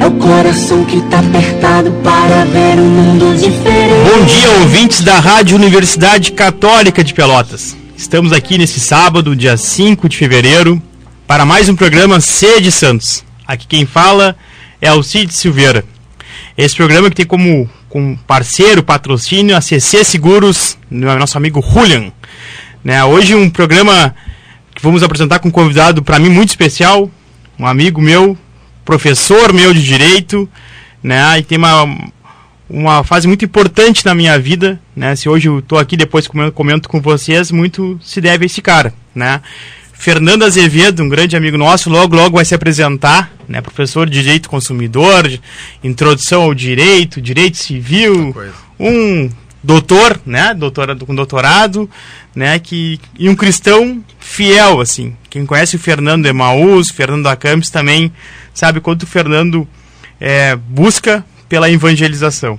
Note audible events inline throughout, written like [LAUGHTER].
É o coração que tá apertado para ver um mundo diferente. Bom dia, ouvintes da Rádio Universidade Católica de Pelotas. Estamos aqui nesse sábado, dia 5 de fevereiro, para mais um programa Sede Santos. Aqui quem fala é Alcide Silveira. Esse programa que tem como, como parceiro, patrocínio, a CC Seguros, nosso amigo Julian. Né, hoje um programa que vamos apresentar com um convidado para mim muito especial, um amigo meu, professor meu de direito, né? E tem uma, uma fase muito importante na minha vida, né? Se hoje eu estou aqui depois comento, comento com vocês, muito se deve a esse cara, né? Fernando Azevedo, um grande amigo nosso, logo logo vai se apresentar, né? Professor de Direito Consumidor, Introdução ao Direito, Direito Civil, um doutor, né? Doutorado com doutorado, né? Que e um cristão fiel, assim. Quem conhece o Fernando Emaús, Fernando Acampes também sabe quanto o Fernando é, busca pela evangelização.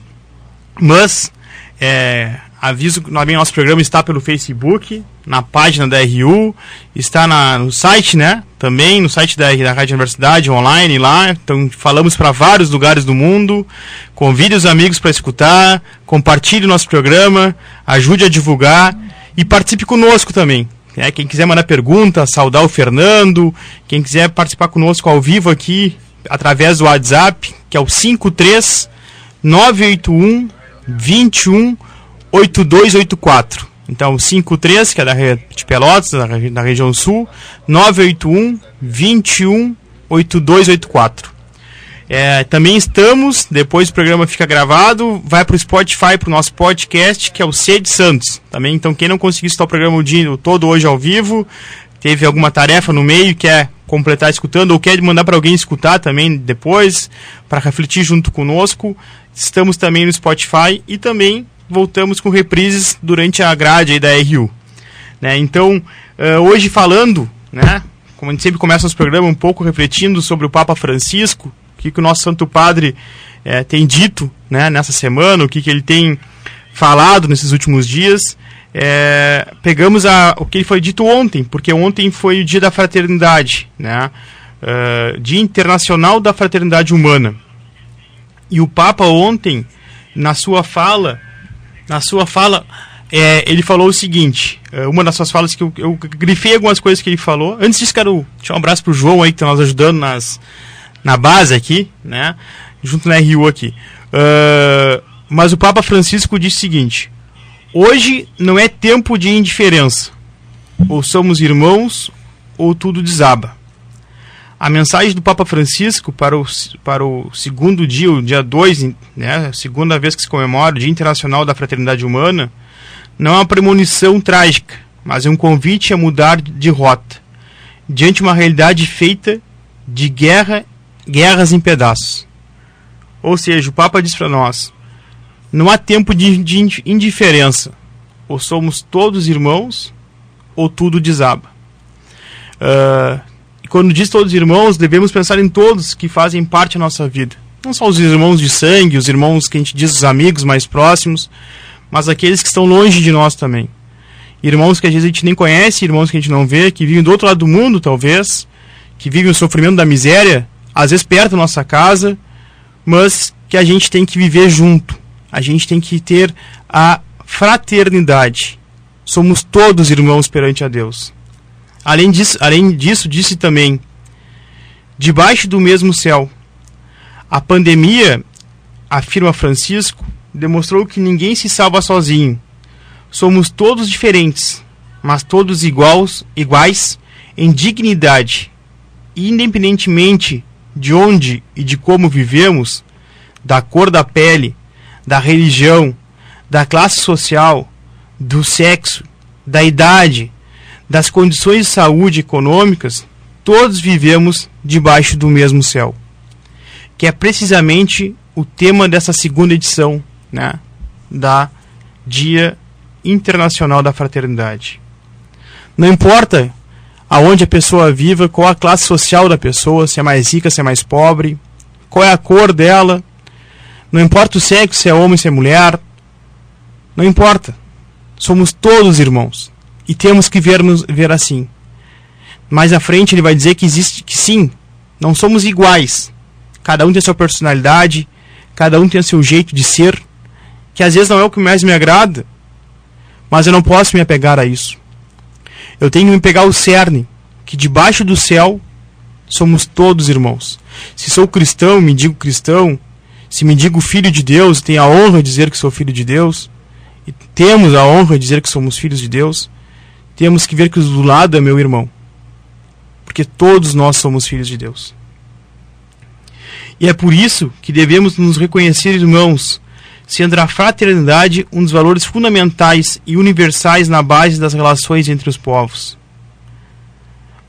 Mas, é, aviso que nosso programa está pelo Facebook, na página da RU, está na, no site, né? Também no site da, da Rádio Universidade, online lá. Então, falamos para vários lugares do mundo. Convide os amigos para escutar, compartilhe o nosso programa, ajude a divulgar e participe conosco também. É, quem quiser mandar pergunta, saudar o Fernando, quem quiser participar conosco ao vivo aqui, através do WhatsApp, que é o 53 981 21 8284. Então, 53, que é da de Pelotas, da, da região sul, 981 21 8284. É, também estamos, depois o programa fica gravado, vai para o Spotify, para o nosso podcast, que é o Sede Santos. Também, então, quem não conseguiu escutar o programa o dia todo hoje ao vivo, teve alguma tarefa no meio, quer completar escutando, ou quer mandar para alguém escutar também depois, para refletir junto conosco, estamos também no Spotify e também voltamos com reprises durante a grade da RU. Né? Então, uh, hoje falando, né, como a gente sempre começa os programas um pouco refletindo sobre o Papa Francisco, o que, que o nosso Santo Padre é, tem dito né, nessa semana, o que, que ele tem falado nesses últimos dias. É, pegamos a, o que foi dito ontem, porque ontem foi o dia da fraternidade, né? Uh, dia internacional da fraternidade humana. E o Papa ontem, na sua fala, na sua fala, é, ele falou o seguinte: uma das suas falas que eu, eu grifei algumas coisas que ele falou. Antes disso, quero deixar um abraço pro João aí que está nos ajudando nas, na base aqui, né? Junto na RU aqui. Uh, mas o Papa Francisco disse o seguinte: hoje não é tempo de indiferença. Ou somos irmãos, ou tudo desaba. A mensagem do Papa Francisco para o, para o segundo dia, o dia 2, né, segunda vez que se comemora o Dia Internacional da Fraternidade Humana, não é uma premonição trágica, mas é um convite a mudar de rota, diante de uma realidade feita de guerra guerras em pedaços. Ou seja, o Papa diz para nós: não há tempo de, de indiferença. Ou somos todos irmãos, ou tudo desaba. Uh, quando diz todos irmãos, devemos pensar em todos que fazem parte da nossa vida. Não só os irmãos de sangue, os irmãos que a gente diz os amigos mais próximos, mas aqueles que estão longe de nós também. Irmãos que às vezes a gente nem conhece, irmãos que a gente não vê, que vivem do outro lado do mundo, talvez, que vivem o sofrimento da miséria, às vezes perto da nossa casa, mas que a gente tem que viver junto. A gente tem que ter a fraternidade. Somos todos irmãos perante a Deus. Além disso, além disso disse também: debaixo do mesmo céu. A pandemia, afirma Francisco, demonstrou que ninguém se salva sozinho. Somos todos diferentes, mas todos iguais, iguais em dignidade, independentemente de onde e de como vivemos, da cor da pele, da religião, da classe social, do sexo, da idade, das condições de saúde econômicas, todos vivemos debaixo do mesmo céu, que é precisamente o tema dessa segunda edição, né, da Dia Internacional da Fraternidade. Não importa aonde a pessoa viva, qual a classe social da pessoa, se é mais rica, se é mais pobre, qual é a cor dela, não importa o sexo, se é homem, se é mulher, não importa. Somos todos irmãos e temos que vermos ver assim. Mais à frente ele vai dizer que existe que sim, não somos iguais. Cada um tem sua personalidade, cada um tem seu jeito de ser, que às vezes não é o que mais me agrada, mas eu não posso me apegar a isso. Eu tenho que me pegar o cerne, que debaixo do céu somos todos irmãos. Se sou cristão, me digo cristão, se me digo filho de Deus, tenho a honra de dizer que sou filho de Deus, e temos a honra de dizer que somos filhos de Deus, temos que ver que o do lado é meu irmão. Porque todos nós somos filhos de Deus. E é por isso que devemos nos reconhecer irmãos, sendo a fraternidade um dos valores fundamentais e universais na base das relações entre os povos.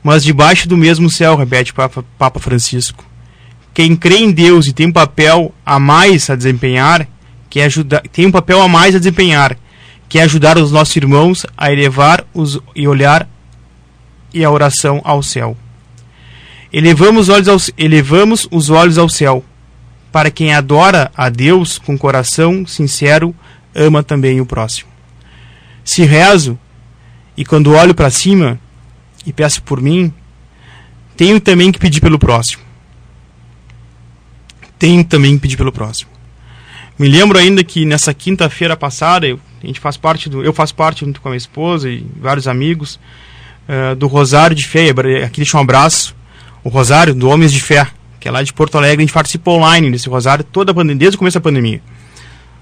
Mas debaixo do mesmo céu, repete Papa, Francisco, quem crê em Deus e tem um papel a mais a desempenhar, que é ajudar, tem um papel a mais a desempenhar, que é ajudar os nossos irmãos a elevar os, e olhar e a oração ao céu. Elevamos os, olhos ao, elevamos os olhos ao céu. Para quem adora a Deus com coração sincero, ama também o próximo. Se rezo e quando olho para cima e peço por mim, tenho também que pedir pelo próximo. Tenho também que pedir pelo próximo. Me lembro ainda que nessa quinta-feira passada, eu, a gente faz parte do, eu faço parte junto com a minha esposa e vários amigos uh, do Rosário de Fé. Aqui deixa um abraço o Rosário do Homens de Fé, que é lá de Porto Alegre. A gente participa online desse Rosário toda a pandemia, desde o começo da pandemia.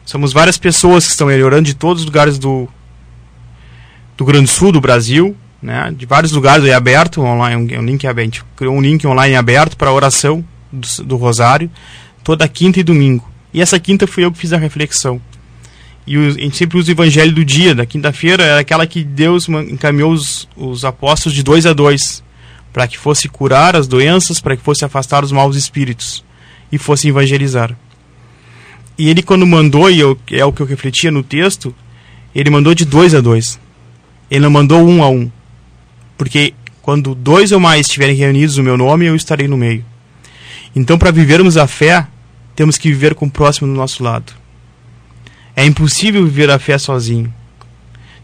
Somos várias pessoas que estão melhorando de todos os lugares do, do Grande Sul do Brasil, né? de vários lugares é aberto online, um, link aberto, a gente criou um link online aberto para oração do, do Rosário, toda quinta e domingo. E essa quinta fui eu que fiz a reflexão. E a gente sempre usa o evangelho do dia, da quinta-feira, era aquela que Deus encaminhou os, os apóstolos de dois a dois para que fosse curar as doenças, para que fosse afastar os maus espíritos e fosse evangelizar. E ele, quando mandou, e eu, é o que eu refletia no texto, ele mandou de dois a dois. Ele não mandou um a um. Porque quando dois ou mais estiverem reunidos no meu nome, eu estarei no meio. Então, para vivermos a fé, temos que viver com o próximo do nosso lado. É impossível viver a fé sozinho.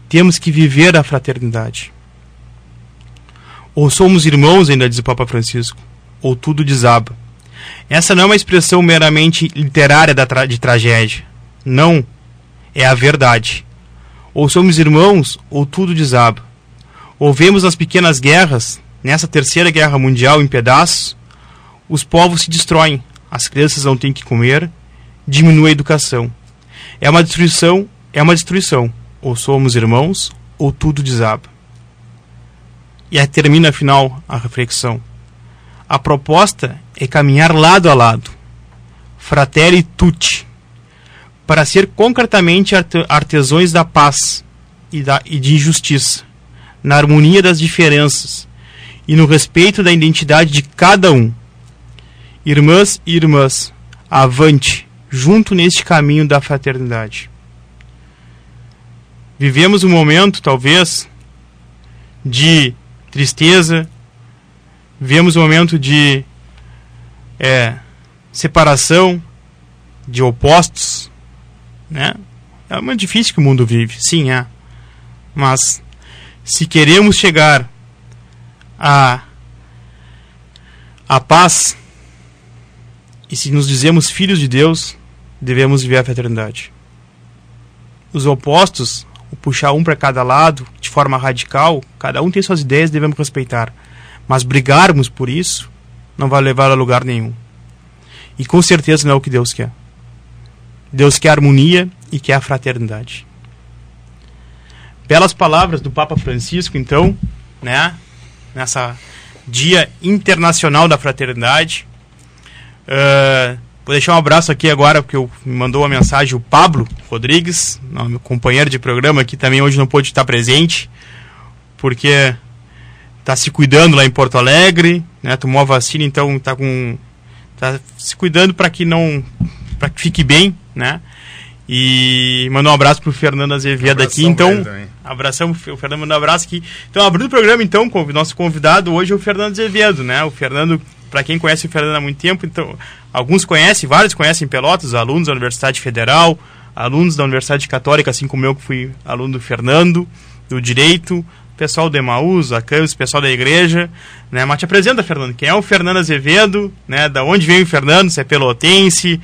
Temos que viver a fraternidade. Ou somos irmãos, ainda diz o Papa Francisco, ou tudo desaba. Essa não é uma expressão meramente literária de tragédia. Não. É a verdade. Ou somos irmãos, ou tudo desaba. Ou vemos nas pequenas guerras, nessa terceira guerra mundial em pedaços, os povos se destroem, as crianças não têm que comer, diminui a educação. É uma destruição, é uma destruição. Ou somos irmãos, ou tudo desaba. E aí termina afinal a reflexão. A proposta é caminhar lado a lado, fratelli tutti, para ser concretamente artesões da paz e, da, e de justiça, na harmonia das diferenças e no respeito da identidade de cada um. Irmãs e irmãs, avante, junto neste caminho da fraternidade. Vivemos um momento, talvez, de tristeza, vemos um momento de é, separação, de opostos, né? É muito difícil que o mundo vive, sim, é. Mas se queremos chegar a a paz e se nos dizemos filhos de Deus, devemos viver a fraternidade. Os opostos puxar um para cada lado de forma radical, cada um tem suas ideias, devemos respeitar. Mas brigarmos por isso não vai levar a lugar nenhum. E com certeza não é o que Deus quer. Deus quer harmonia e quer a fraternidade. Belas palavras do Papa Francisco, então, né? Nessa Dia Internacional da Fraternidade. Uh, Vou deixar um abraço aqui agora, porque me mandou uma mensagem o Pablo Rodrigues, meu companheiro de programa aqui também hoje não pôde estar presente, porque está se cuidando lá em Porto Alegre, né? Tomou a vacina, então está com tá se cuidando para que não para que fique bem, né? E mandar um abraço pro Fernando Azevedo Um aqui, então. Abração, o Fernando mandou um abraço aqui. Então, abrindo o programa, então, com o nosso convidado hoje é o Fernando Azevedo, né? O Fernando, para quem conhece o Fernando há muito tempo, então, alguns conhecem, vários conhecem Pelotas, alunos da Universidade Federal, alunos da Universidade Católica, assim como eu, que fui aluno do Fernando, do Direito, pessoal do Emaús, a Campos, pessoal da igreja, né? Mas te apresenta, Fernando, quem é o Fernando Azevedo, né? Da onde vem o Fernando, se é pelotense,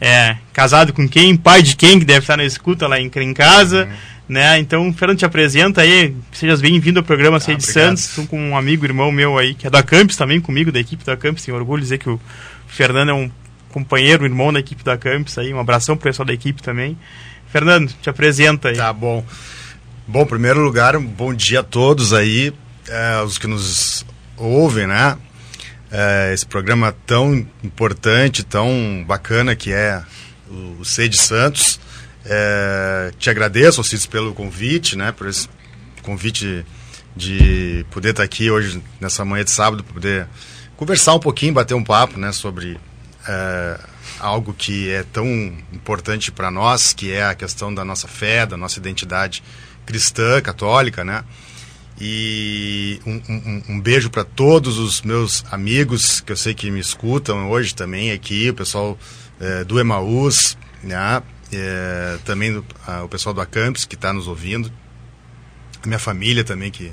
é, casado com quem, pai de quem, que deve estar na escuta lá em, em casa, né? Então, Fernando te apresenta aí, sejas bem-vindo ao programa ah, Sede. Santos, estou com um amigo, irmão meu aí, que é da Campus também, comigo, da equipe da Campus, tenho orgulho de dizer que o Fernando é um companheiro, irmão da equipe da Campus aí, um abração pro pessoal da equipe também. Fernando, te apresenta aí. Tá bom. Bom, em primeiro lugar, um bom dia a todos aí, é, os que nos ouvem, né? É, esse programa tão importante, tão bacana que é o, Sede Santos. É, te agradeço, Alcides, pelo convite, né? Por esse convite de poder estar aqui hoje, nessa manhã de sábado, poder conversar um pouquinho, bater um papo, né? Sobre é, algo que é tão importante para nós, que é a questão da nossa fé, da nossa identidade cristã, católica, né? E um, um, um beijo para todos os meus amigos que eu sei que me escutam hoje também aqui, o pessoal é, do Emaús, né? É, também do, a, o pessoal do Acampus que está nos ouvindo, a minha família também que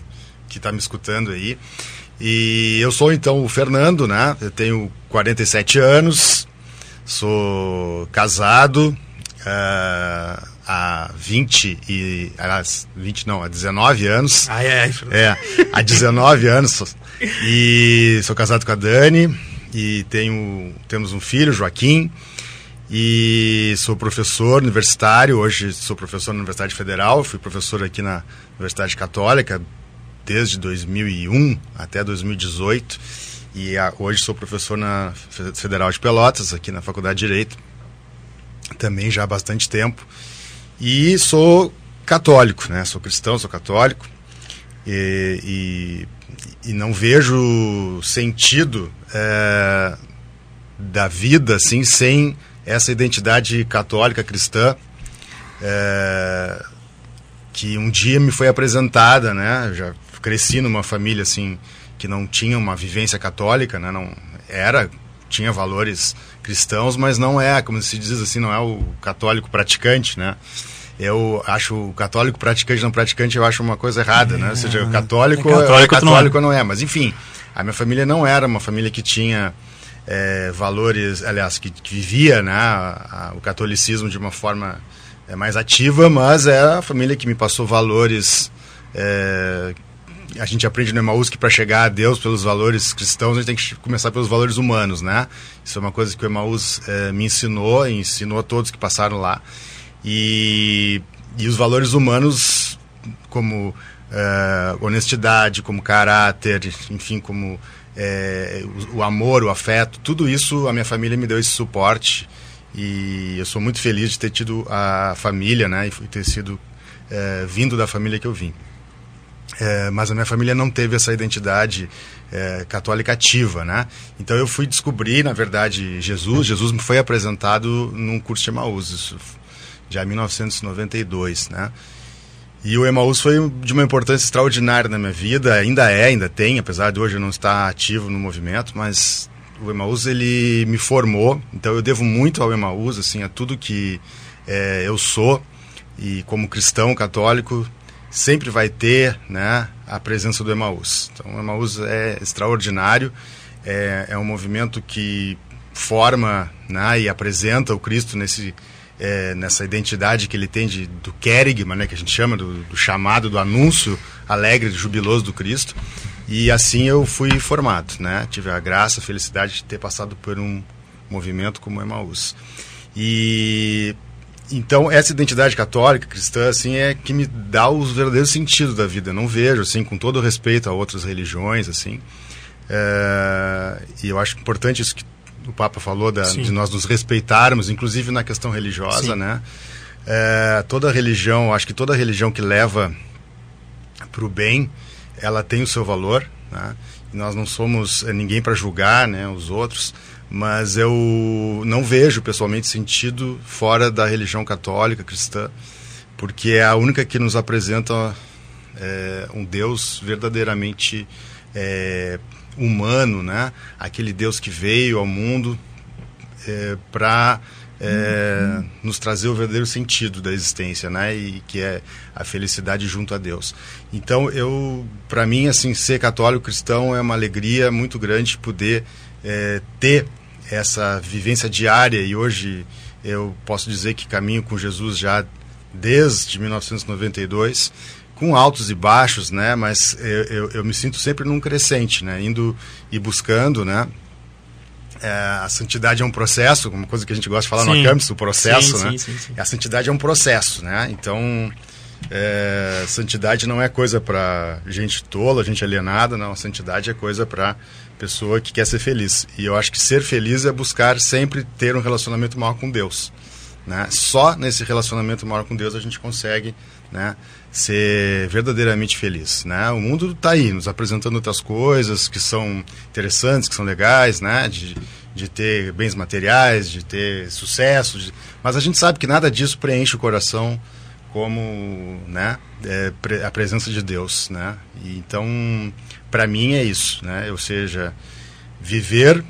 que está me escutando aí. E eu sou então o Fernando, né? Eu tenho 47 anos, sou casado uh, há 20 e. Aliás, 20 não, há 19 anos. Ai, ai, É, há 19 [LAUGHS] anos. E sou casado com a Dani e tenho, temos um filho, Joaquim. E sou professor universitário, hoje sou professor na Universidade Federal, fui professor aqui na Universidade Católica desde 2001 até 2018 e a, hoje sou professor na Federal de Pelotas, aqui na Faculdade de Direito, também já há bastante tempo. E sou católico, né? Sou cristão, sou católico e, e, e não vejo sentido é, da vida assim sem essa identidade católica cristã é, que um dia me foi apresentada, né? Já cresci numa família assim que não tinha uma vivência católica, né? Não era tinha valores cristãos, mas não é, como se diz assim, não é o católico praticante, né? Eu acho o católico praticante não praticante, eu acho uma coisa errada, é, né? Ou seja, o católico é católico, é católico não, é. não é, mas enfim, a minha família não era uma família que tinha é, valores, aliás, que, que vivia né, a, a, o catolicismo de uma forma é, mais ativa, mas é a família que me passou valores. É, a gente aprende no Emaús que para chegar a Deus pelos valores cristãos, a gente tem que começar pelos valores humanos, né? Isso é uma coisa que o Emaús é, me ensinou e ensinou a todos que passaram lá. E, e os valores humanos, como é, honestidade, como caráter, enfim, como é, o, o, amor, o afeto, tudo isso a minha família me deu esse suporte e eu sou muito feliz de ter tido a família, né, e ter sido é, vindo da família que eu vim. É, mas a minha família não teve essa identidade é, católica ativa, né? Então eu fui descobrir, na verdade, Jesus. Jesus me foi apresentado num curso de Emaús, isso já em 1992, né? E o Emaús foi de uma importância extraordinária na minha vida, ainda é, ainda tem, apesar de hoje eu não estar ativo no movimento, mas o Emaús ele me formou, então eu devo muito ao Emaús, assim, a tudo que é, eu sou e como cristão católico sempre vai ter, né, a presença do Emaús. Então o Emaús é extraordinário, é, é um movimento que forma, né, e apresenta o Cristo nesse é, nessa identidade que ele tem de, do querigma, né, que a gente chama, do, do, chamado, do anúncio alegre, jubiloso do Cristo. E assim eu fui formado, né? Tive a graça, a felicidade de ter passado por um movimento como o Emaús. E então essa identidade católica, cristã, assim, é que me dá os verdadeiros sentidos da vida. Eu não vejo, assim, com todo respeito a outras religiões, assim. É, e eu acho importante isso que o Papa falou da, de nós nos respeitarmos, inclusive na questão religiosa, Sim. né? É, toda religião, acho que toda religião que leva para o bem, ela tem o seu valor, né? Nós não somos ninguém para julgar, né, os outros, mas eu não vejo pessoalmente sentido fora da religião católica cristã, porque é a única que nos apresenta é, um Deus verdadeiramente é, humano, né? Aquele Deus que veio ao mundo é, para é, nos trazer o verdadeiro sentido da existência, né? E que é a felicidade junto a Deus. Então, eu, para mim, assim, ser católico cristão é uma alegria muito grande poder é, ter essa vivência diária e hoje eu posso dizer que caminho com Jesus já desde 1992 com altos e baixos, né? Mas eu, eu, eu, me sinto sempre num crescente, né? Indo e buscando, né? É, a santidade é um processo, uma coisa que a gente gosta de falar sim. no campus, o processo, sim, né? Sim, a santidade é um processo, né? Então, é, santidade não é coisa para gente tola, gente alienada, não. Santidade é coisa para pessoa que quer ser feliz. E eu acho que ser feliz é buscar sempre ter um relacionamento maior com Deus. Né? Só nesse relacionamento maior com Deus a gente consegue né, ser verdadeiramente feliz. Né? O mundo está aí, nos apresentando outras coisas que são interessantes, que são legais, né? de, de ter bens materiais, de ter sucesso, de... mas a gente sabe que nada disso preenche o coração como né, é, a presença de Deus. Né? E, então, para mim é isso, né? ou seja, viver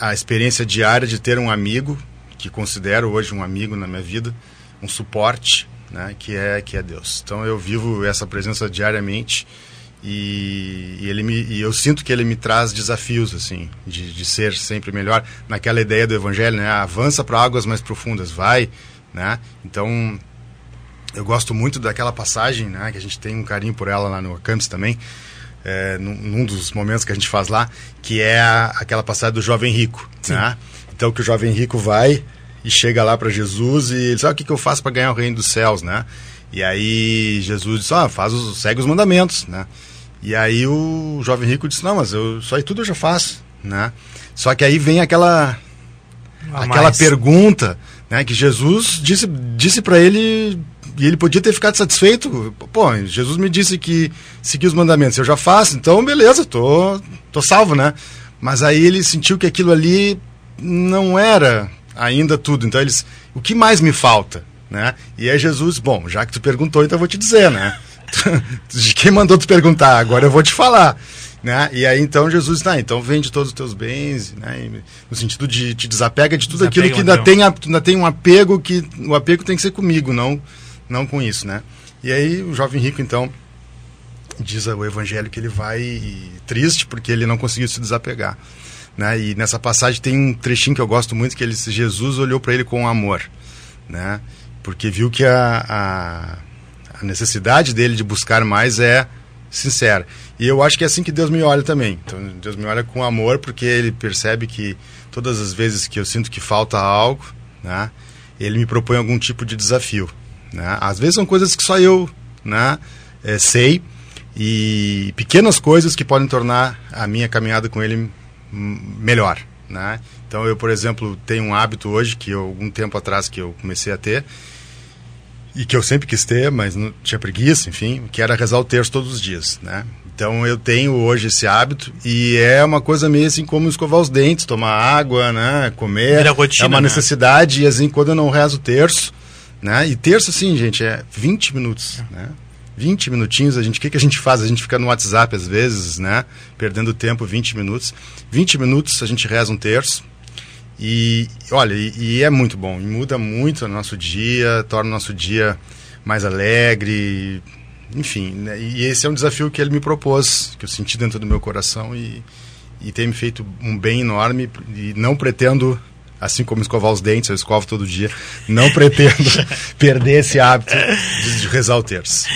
a experiência diária de ter um amigo, que considero hoje um amigo na minha vida, um suporte, né, que é que é Deus. Então eu vivo essa presença diariamente e, e ele me, e eu sinto que ele me traz desafios assim de, de ser sempre melhor naquela ideia do evangelho, né? Avança para águas mais profundas, vai, né? Então eu gosto muito daquela passagem, né? Que a gente tem um carinho por ela lá no campus também. É, num, num, dos momentos que a gente faz lá, que é a, aquela passagem do jovem rico, né? Então que o jovem rico vai e chega lá para Jesus e ele diz: ah, o que, que eu faço para ganhar o reino dos céus, né? E aí Jesus diz: ah, faz os, segue os mandamentos, né? E aí o jovem rico disse: não, mas eu, só aí tudo eu já faço, né? Só que aí vem aquela aquela pergunta, né? Que Jesus disse disse para ele e ele podia ter ficado satisfeito. Pô, Jesus me disse que seguir os mandamentos eu já faço, então beleza, tô tô salvo, né? Mas aí ele sentiu que aquilo ali não era ainda tudo. Então eles, o que mais me falta, né? E é Jesus, bom, já que tu perguntou, então eu vou te dizer, né? [LAUGHS] De quem mandou tu perguntar? Agora eu vou te falar. Né? E aí então Jesus, tá, então vende todos os teus bens, né? no sentido de te desapega de tudo desapega aquilo que ainda tem, ainda tem um apego que o apego tem que ser comigo, não não com isso, né? E aí o jovem rico então diz o evangelho que ele vai triste porque ele não conseguiu se desapegar. Né? E nessa passagem tem um trechinho que eu gosto muito, que ele, Jesus olhou para ele com amor, né? porque viu que a, a, a, necessidade dele de buscar mais é sincera. E eu acho que é assim que Deus me olha também. Então, Deus me olha com amor, porque ele percebe que todas as vezes que eu sinto que falta algo, né? ele me propõe algum tipo de desafio. Né? Às vezes são coisas que só eu né, é, sei, e pequenas coisas que podem tornar a minha caminhada com ele melhor, né? Então eu, por exemplo, tenho um hábito hoje que eu, algum tempo atrás que eu comecei a ter e que eu sempre quis ter, mas não tinha preguiça, enfim, que era rezar o terço todos os dias, né? Então eu tenho hoje esse hábito e é uma coisa meio assim como escovar os dentes, tomar água, né, comer, rotina, é uma né? necessidade e assim quando eu não rezo o terço, né? E terço assim, gente, é 20 minutos, né? 20 minutinhos, a gente, o que, que a gente faz? A gente fica no WhatsApp às vezes, né? Perdendo tempo, 20 minutos. 20 minutos a gente reza um terço. E olha, e, e é muito bom, e muda muito o nosso dia, torna o nosso dia mais alegre, enfim. Né? E esse é um desafio que ele me propôs, que eu senti dentro do meu coração e, e tem me feito um bem enorme. E não pretendo assim como escovar os dentes, eu escovo todo dia, não pretendo [LAUGHS] perder esse hábito de, de rezar o terço.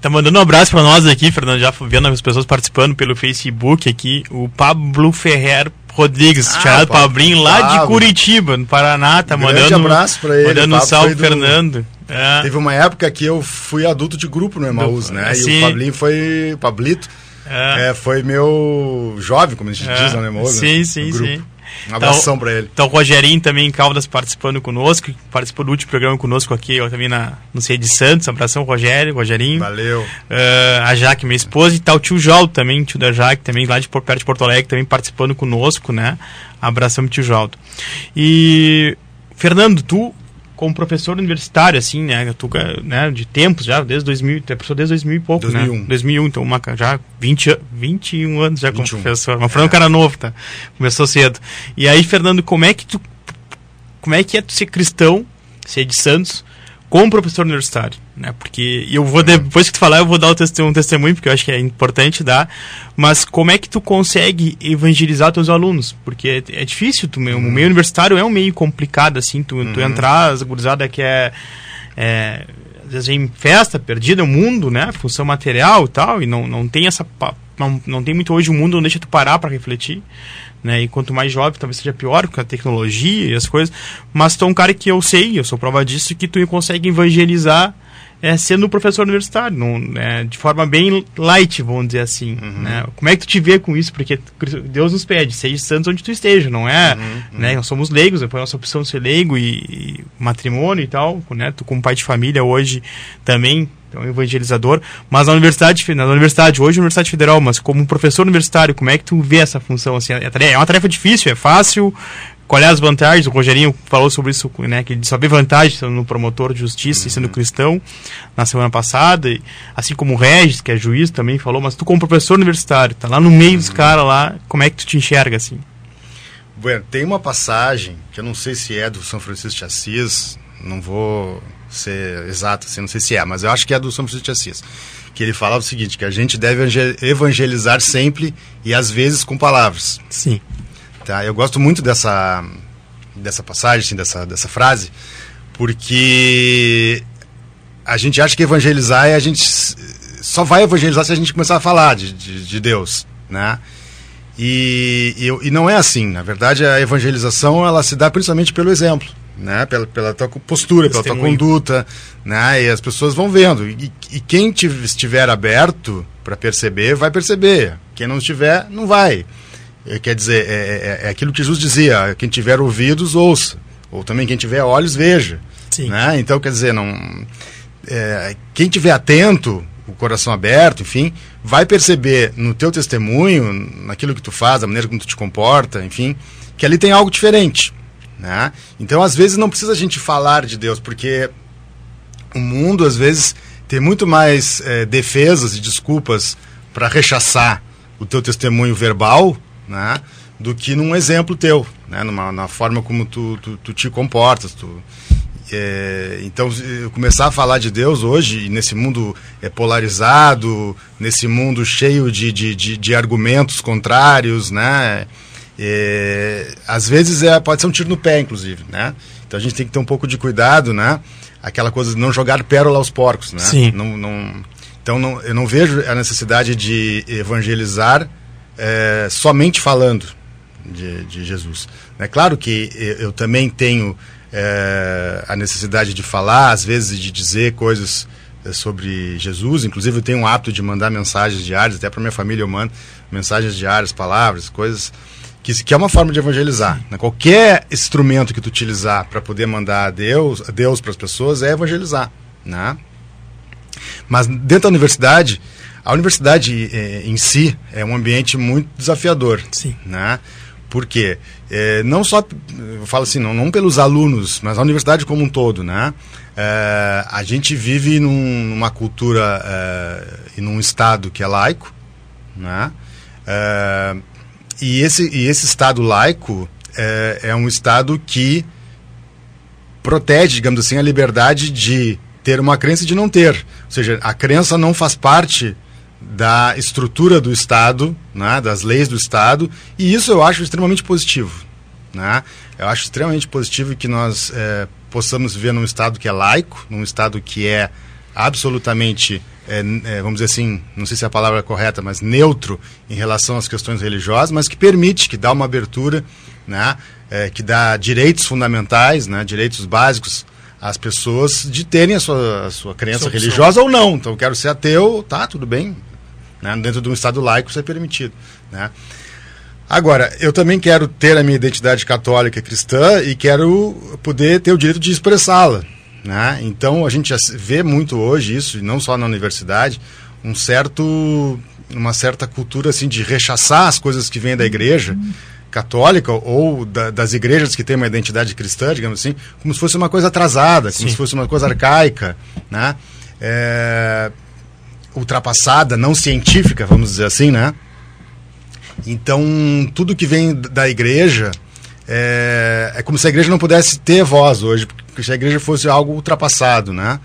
Tá mandando um abraço para nós aqui, Fernando, já vendo as pessoas participando pelo Facebook aqui, o Pablo Ferrer Rodrigues, ah, chamado Pablinho, lá Pablo. de Curitiba, no Paraná, tá Grande mandando abraço para ele. Mandando um salve, do... Fernando. É. Teve uma época que eu fui adulto de grupo no Emaús, né? Sim. E o Pablinho foi, Pablito, é. É, foi meu jovem, como a gente diz no Emaús, sim, né? sim, sim. Um abração para ele. Então o Rogerinho também em Caldas participando conosco, participou do último programa conosco aqui, eu também na, no CEI de Santos. Abração, Rogério, Rogerinho. Valeu. Uh, a Jaque, minha esposa, e tá o tio Jol também, tio da Jaque, também lá de perto de Porto Alegre, também participando conosco, né? Abração, tio Joldo. E, Fernando, tu como professor universitário, assim, né? Tu, né, de tempos já, desde 2000, é professor desde 2000 e pouco, 2001. né? 2001, então uma, já 20, 21 anos já 21. como professor. Mas é um cara novo, tá? Começou cedo. E aí, Fernando, como é que tu, como é que é tu ser cristão, ser de Santos, como professor universitário, né? Porque eu vou depois que tu falar eu vou dar um testemunho porque eu acho que é importante dar, mas como é que tu consegue evangelizar teus alunos? Porque é, é difícil, tu, uhum. o meio universitário é um meio complicado assim, tu, uhum. tu entrar, as gurizada que é, é às vezes em festa, perdida, o mundo, né? Função material e tal, e não, não tem essa não, não tem muito hoje o mundo não deixa tu parar para refletir né? E quanto mais jovem, talvez seja pior com a tecnologia e as coisas. Mas tu é um cara que eu sei, eu sou prova disso, que tu consegue evangelizar é, sendo professor universitário, não, é, de forma bem light, vamos dizer assim. Uhum. Né? Como é que tu te vê com isso? Porque Deus nos pede, seja santos onde tu esteja, não é? Uhum, uhum. Né? Nós somos leigos, foi a nossa opção ser leigo e, e, matrimônio e tal. Né? Tu como pai de família hoje também é um evangelizador, mas na universidade, na universidade, hoje Universidade Federal, mas como professor universitário, como é que tu vê essa função? Assim, é, é uma tarefa difícil, é fácil? Qual é as vantagens? O Rogerinho falou sobre isso, né? Que ele só vê vantagens sendo promotor de justiça uhum. e sendo uhum. cristão na semana passada, e, assim como o Regis, que é juiz, também falou, mas tu como professor universitário, tá lá no meio uhum. dos caras lá, como é que tu te enxerga assim? Bueno, tem uma passagem que eu não sei se é do São Francisco de Assis, não vou ser exato, assim, não sei se é, mas eu acho que é do São Francisco de Assis. Que ele falava o seguinte, que a gente deve evangelizar sempre e às vezes com palavras. Sim. Tá? Eu gosto muito dessa, dessa passagem, assim, dessa, dessa frase, porque a gente acha que evangelizar é a gente só vai evangelizar se a gente começar a falar de, de, de Deus, né? E, e, e, não é assim. Na verdade, a evangelização ela se dá principalmente pelo exemplo né? Pela, pela tua postura, pela tua conduta, né? E as pessoas vão vendo. E, e quem estiver aberto para perceber, vai perceber. Quem não estiver, não vai. É, quer dizer, é, é, é, aquilo que Jesus dizia: quem tiver ouvidos, ouça. Ou também quem tiver olhos, veja. Sim. Né? Então, quer dizer, não, é, quem tiver atento, o coração aberto, enfim, vai perceber no teu testemunho, naquilo que tu faz, da maneira como tu te comporta, enfim, que ali tem algo diferente. Né? Então, às vezes, não precisa a gente falar de Deus, porque o mundo, às vezes, tem muito mais é, defesas e desculpas para rechaçar o teu testemunho verbal né? do que num exemplo teu, né? Numa, na forma como tu, tu, tu te comportas. Tu, é, então, começar a falar de Deus hoje, nesse mundo é, polarizado, nesse mundo cheio de, de, de, de argumentos contrários, né? É, às vezes é, pode ser um tiro no pé, inclusive, né? Então a gente tem que ter um pouco de cuidado, né? Aquela coisa de não jogar pérola aos porcos, né? Sim. Não, não, então não, eu não vejo a necessidade de evangelizar é, somente falando de, de, Jesus. É claro que eu, eu também tenho é, a necessidade de falar, às vezes de dizer coisas é, sobre Jesus. Inclusive eu tenho um hábito de mandar mensagens diárias, até para minha família eu mando mensagens diárias, palavras, coisas que, que é uma forma de evangelizar. Né? Qualquer instrumento que tu utilizar para poder mandar a Deus, a Deus para as pessoas é evangelizar. Né? Mas dentro da universidade, a universidade eh, em si é um ambiente muito desafiador. Sim. Né? Por quê? É, não só, eu falo assim, não, não pelos alunos, mas a universidade como um todo, né? É, a gente vive num, numa cultura é, e num estado que é laico, né? É, e esse, e esse Estado laico é, é um Estado que protege, digamos assim, a liberdade de ter uma crença e de não ter. Ou seja, a crença não faz parte da estrutura do Estado, né, das leis do Estado, e isso eu acho extremamente positivo. Né? Eu acho extremamente positivo que nós é, possamos viver num Estado que é laico, num Estado que é absolutamente é, é, vamos dizer assim, não sei se é a palavra é correta, mas neutro em relação às questões religiosas, mas que permite, que dá uma abertura, né, é, que dá direitos fundamentais, né, direitos básicos às pessoas de terem a sua, a sua crença Sua religiosa ou não. Então, eu quero ser ateu, tá, tudo bem. Né, dentro de um Estado laico isso é permitido. Né. Agora, eu também quero ter a minha identidade católica cristã e quero poder ter o direito de expressá-la. Né? Então, a gente vê muito hoje isso, e não só na universidade, um certo, uma certa cultura assim, de rechaçar as coisas que vêm da igreja católica ou da, das igrejas que têm uma identidade cristã, digamos assim, como se fosse uma coisa atrasada, como Sim. se fosse uma coisa arcaica, né? É, ultrapassada, não científica, vamos dizer assim, né? Então, tudo que vem da igreja é, é como se a igreja não pudesse ter voz hoje, porque se a igreja fosse algo ultrapassado, né?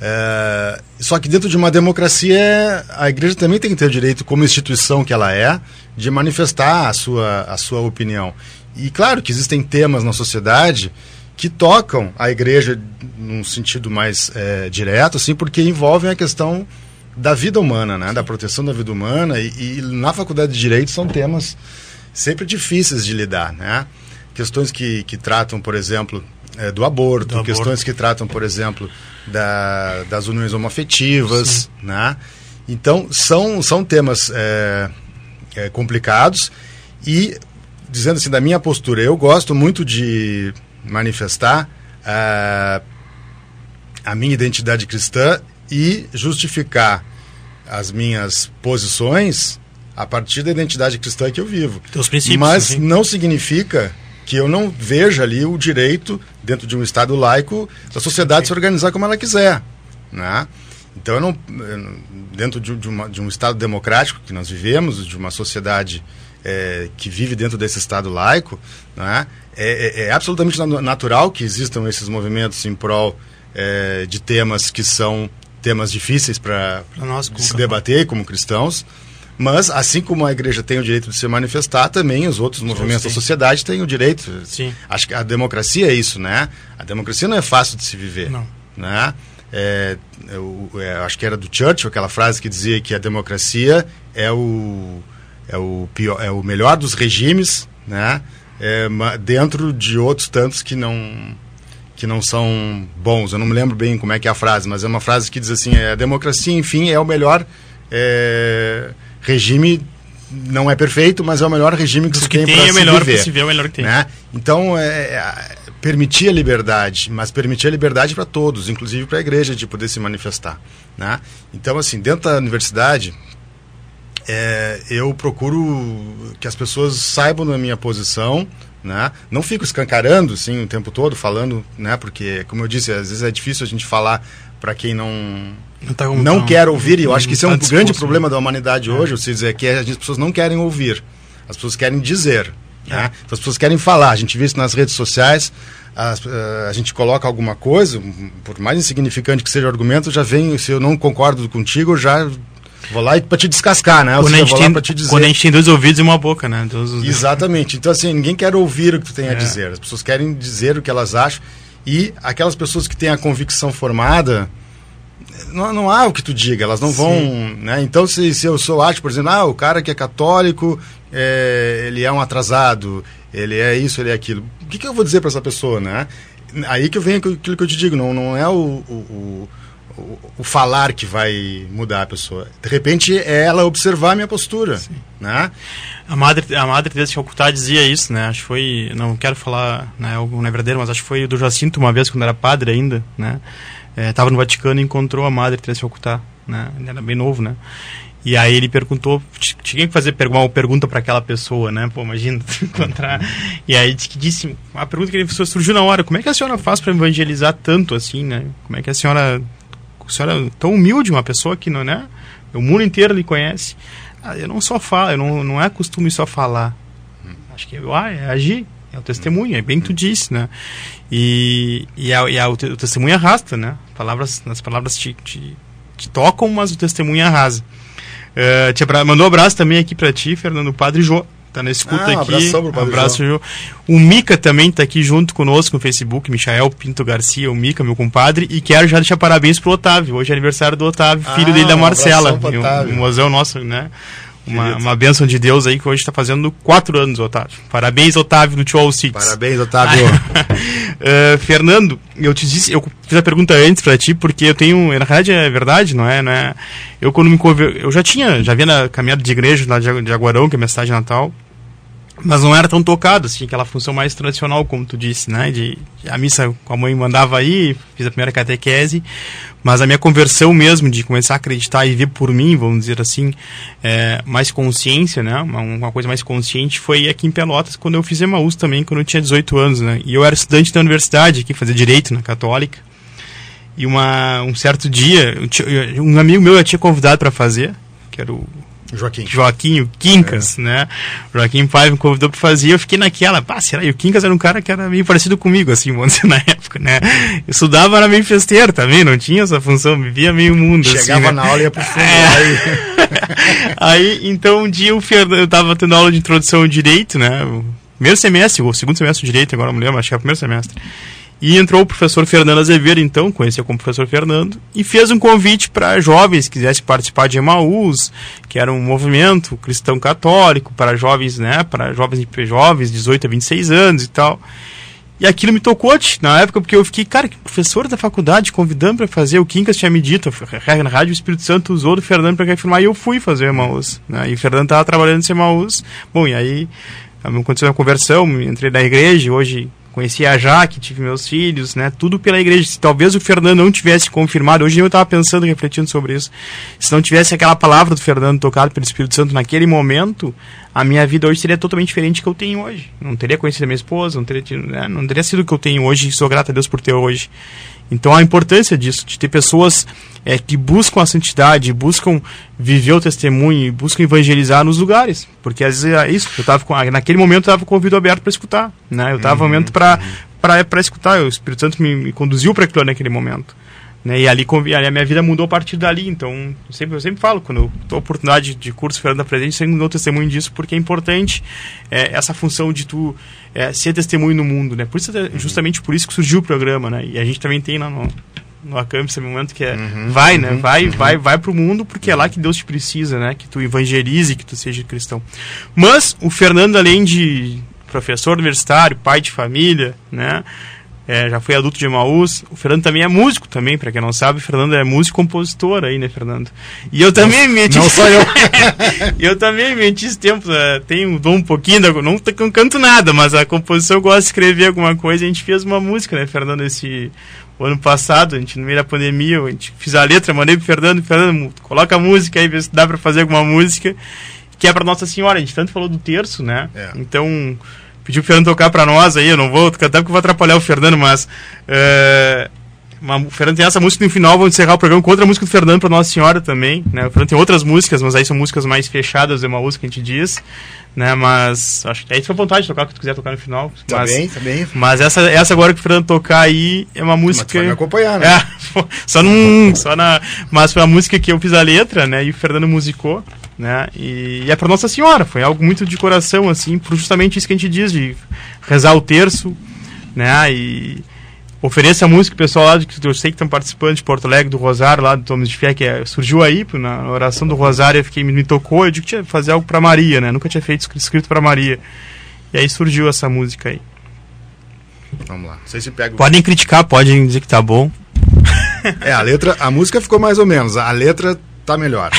É, só que dentro de uma democracia, a igreja também tem que ter o direito, como instituição que ela é, de manifestar a sua, a sua opinião. E claro que existem temas na sociedade que tocam a igreja num sentido mais é, direto, assim, porque envolvem a questão da vida humana, né? da proteção da vida humana. E, e, na faculdade de Direito são temas sempre difíceis de lidar. Né? Questões que, que tratam, por exemplo, é, do, aborto, do questões aborto. que tratam, por exemplo, da, das uniões homoafetivas. Né? Então, são, são temas é, é, complicados. E, dizendo assim, da minha postura, eu gosto muito de manifestar uh, a minha identidade cristã e justificar as minhas posições a partir da identidade cristã que eu vivo. Teus princípios. Mas sim. não significa que eu não veja ali o direito, dentro de um Estado laico, da sociedade se organizar como ela quiser. Né? Então, eu não, dentro de, de, uma, de, um Estado democrático que nós vivemos, de uma sociedade é, que vive dentro desse Estado laico, né? é, é, é absolutamente natural que existam esses movimentos em prol é, de temas que são temas difíceis para se debater como cristãos. Mas, assim como a igreja tem o direito de se manifestar, também os outros movimentos da sociedade têm o direito. Sim. Acho que a democracia é isso, né? A democracia não é fácil de se viver. Não. Né? É, eu, é, acho que era do Churchill, aquela frase que dizia que a democracia é o, é o, pior, é o melhor dos regimes, né? É, dentro de outros tantos que não que não são bons. Eu não me lembro bem como é que é a frase, mas é uma frase que diz assim: é, a democracia, enfim, é o melhor é, regime. Não é perfeito, mas é o melhor regime que se tem, tem para é se melhor viver. É o melhor que tem. Né? Então, é, é, permitir a liberdade, mas permitir a liberdade para todos, inclusive para a igreja, de poder se manifestar. Né? Então, assim, dentro da universidade, é, eu procuro que as pessoas saibam da minha posição, né? Não fico escancarando, sim, o tempo todo falando, né? Porque, como eu disse, às vezes é difícil a gente falar para quem não não, tá não quer ouvir. E eu acho que isso é um tá grande problema da humanidade é. hoje, ou seja, é que as pessoas não querem ouvir, as pessoas querem dizer. É. Né? As pessoas querem falar. A gente vê isso nas redes sociais. A, a, a, gente coloca alguma coisa, por mais insignificante que seja o argumento, já vem, se eu não concordo contigo, já Vou lá para te descascar, né? Quando, a gente, tem, quando a gente tem dois ouvidos e uma boca, né? Exatamente. Então, assim, ninguém quer ouvir o que tu tem é. a dizer. As pessoas querem dizer o que elas acham. E aquelas pessoas que têm a convicção formada, não, não há o que tu diga, elas não Sim. vão. Né? Então, se, se eu sou acho, por exemplo, ah, o cara que é católico, é, ele é um atrasado, ele é isso, ele é aquilo. O que, que eu vou dizer para essa pessoa, né? Aí que eu venho aquilo que eu te digo, não, não é o, o, o, o, falar que vai mudar a pessoa. De repente é ela observar a minha postura, Sim. né? A madre, a madre Teresa Calcutá dizia isso, né? Acho que foi, não quero falar, né, algo não é verdadeiro, mas acho que foi do Jacinto uma vez quando era padre ainda, né? Estava é, no Vaticano e encontrou a madre Teresa Calcutá, né? Ele era bem novo, né? E aí ele perguntou, tinha que fazer uma pergunta para aquela pessoa, né? Pô, imagina [LAUGHS] encontrar. E aí que disse, a pergunta que ele surgiu na hora, como é que a senhora faz para evangelizar tanto assim, né? Como é que a senhora a senhora é tão humilde, uma pessoa que não, né? O mundo inteiro lhe conhece. Ah, eu não só falo, eu não, não é costume só falar. Acho que ah, é agir, é o testemunho, é bem tu disse, né? E, e, a, e a, o, testemunho arrasta, né? Palavras, as palavras te, te, te tocam, mas o testemunho arrasa. Uh, te mandou um abraço também aqui para ti, Fernando Padre João tá na escuta ah, aqui. Um abraço, João. O Mica também tá aqui junto conosco no Facebook, Michael Pinto Garcia, o Mica, meu compadre, e quero já deixar parabéns pro Otávio. Hoje é aniversário do Otávio, filho ah, dele da Marcela. Um, um mozão nosso, né? Uma, uma bênção de Deus aí que hoje está fazendo quatro anos, Otávio. Parabéns, Otávio, do Tio All Parabéns, Otávio. uh, [LAUGHS] Fernando, eu te disse, eu fiz a pergunta antes para ti, porque eu tenho, na verdade é verdade, não é? Não é eu quando me conver... eu já tinha, já vinha na caminhada de igreja lá de Aguarão, que é minha cidade natal, mas não era tão tocado, assim, aquela função mais tradicional, como tu disse, né? De, a missa com a mãe mandava aí, fiz a primeira catequese, mas a minha conversão mesmo de começar a acreditar e ver por mim, vamos dizer assim, é, mais consciência, né? Uma, uma, coisa mais consciente foi aqui em Pelotas, quando eu fiz Emaús também, quando eu tinha 18 anos, né? E eu era estudante da universidade aqui, fazia direito na Católica. E uma, um certo dia, um amigo meu eu tinha convidado para fazer, que era o Joaquim. Joaquim, o Quincas, é. né? Joaquim Pai me convidou para fazer, eu fiquei naquela, pá, será? E o Quincas era um cara que era meio parecido comigo, assim, vamos dizer, [LAUGHS] na época, né? Eu estudava, era meio festeiro também, não tinha essa função, vivia meio mundo. Assim, Chegava assim, né? na aula e ia pro fundo. É. Aí... [LAUGHS] aí, então, um dia Fernando, eu tava tendo aula de introdução ao direito, né? Primeiro semestre, ou segundo semestre de direito, agora não lembro, acho que é o primeiro semestre. E entrou o professor Fernando Azevedo, então, conheceu como professor Fernando, e fez um convite para jovens que quisessem participar de Emaús, que era um movimento cristão católico para jovens, né, para jovens e jovens, 18 a 26 anos e tal. E aquilo me tocou na época, porque eu fiquei, cara, que professor da faculdade convidando para fazer, o Quincas tinha me dito, na Rádio Espírito Santo usou do Fernando para confirmar, e eu fui fazer o Emaús. Né, e o Fernando estava trabalhando nesse Emaús. Bom, e aí aconteceu uma conversão, entrei na igreja, hoje conheci a Jaque, tive meus filhos, né? Tudo pela igreja. Se talvez o Fernando não tivesse confirmado, hoje eu estava pensando, refletindo sobre isso. Se não tivesse aquela palavra do Fernando tocado pelo Espírito Santo naquele momento, a minha vida hoje seria totalmente diferente do que eu tenho hoje. Não teria conhecido a minha esposa, não teria, né? não teria sido o que eu tenho hoje, sou grato a Deus por ter hoje. Então a importância disso, de ter pessoas é, que buscam a santidade, buscam viver o testemunho, buscam evangelizar nos lugares, porque às vezes é isso. Eu tava com, naquele momento eu estava com o ouvido aberto para escutar, né? Eu estava uhum, momento para uhum. para escutar. O Espírito Santo me, me conduziu para aquilo naquele momento. Né, e ali, a minha vida mudou a partir dali. Então, eu sempre, eu sempre falo, quando eu estou oportunidade de curso Fernando da Presente, sempre dou testemunho disso, porque é importante é, essa função de tu é, ser testemunho no mundo. Né? Por isso, uhum. justamente por isso que surgiu o programa. Né? E a gente também tem lá no, no Acamp esse momento que é uhum, vai, né? Uhum, vai, uhum. vai, vai pro mundo porque é lá que Deus te precisa, né? Que tu evangelize, que tu seja cristão. Mas o Fernando, além de professor universitário, pai de família, né? É, já foi adulto de Emaús. O Fernando também é músico também, para quem não sabe, o Fernando é músico e compositor aí, né, Fernando? E eu também não, menti. Não sou eu. [LAUGHS] eu também menti esse tempo, uh, tenho dom um pouquinho, da, não, não canto nada, mas a composição eu gosto de escrever alguma coisa. A gente fez uma música, né, Fernando, esse o ano passado, a gente no meio da pandemia, a gente fiz a letra, mandei pro Fernando, Fernando, coloca a música aí, vê se dá para fazer alguma música, que é para Nossa Senhora. A gente tanto falou do terço, né? É. Então, pediu o Fernando tocar para nós aí, eu não vou cantar porque eu vou atrapalhar o Fernando, mas. É, uma, o Fernando tem essa música no final, vamos encerrar o programa com outra música do Fernando para Nossa Senhora também. Né? O Fernando tem outras músicas, mas aí são músicas mais fechadas, é uma música que a gente diz. Né? Mas acho que aí fica à vontade de tocar o que tu quiser tocar no final. Tá mas, bem, tá bem. Mas essa, essa agora que o Fernando tocar aí é uma música. Mas tu vai me acompanhar, né? [LAUGHS] É, só, num, só na. Mas foi a música que eu fiz a letra, né? E o Fernando musicou né? E, e é para Nossa Senhora, foi algo muito de coração, assim, por justamente isso que a gente diz, de rezar o terço, né? E ofereça a música, pessoal lá, que eu sei que estão participando de Porto Alegre, do Rosário, lá do Thomas de Fé, que é, surgiu aí, na oração do Rosário, eu fiquei, me, me tocou, eu digo que tinha que fazer algo para Maria, né? Nunca tinha feito escrito para Maria. E aí surgiu essa música aí. Vamos lá. Sei se pega Podem criticar, podem dizer que tá bom. É, a letra, a música ficou mais ou menos, a letra tá melhor.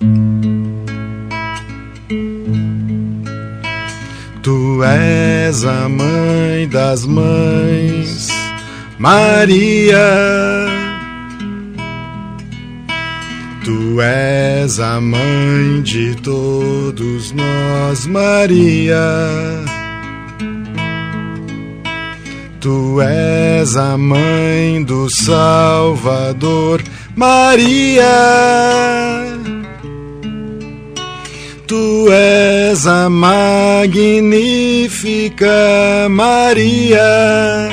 [LAUGHS] Tu és a mãe das mães, Maria. Tu és a mãe de todos nós, Maria. Tu és a mãe do Salvador, Maria. Tu és a magnífica Maria.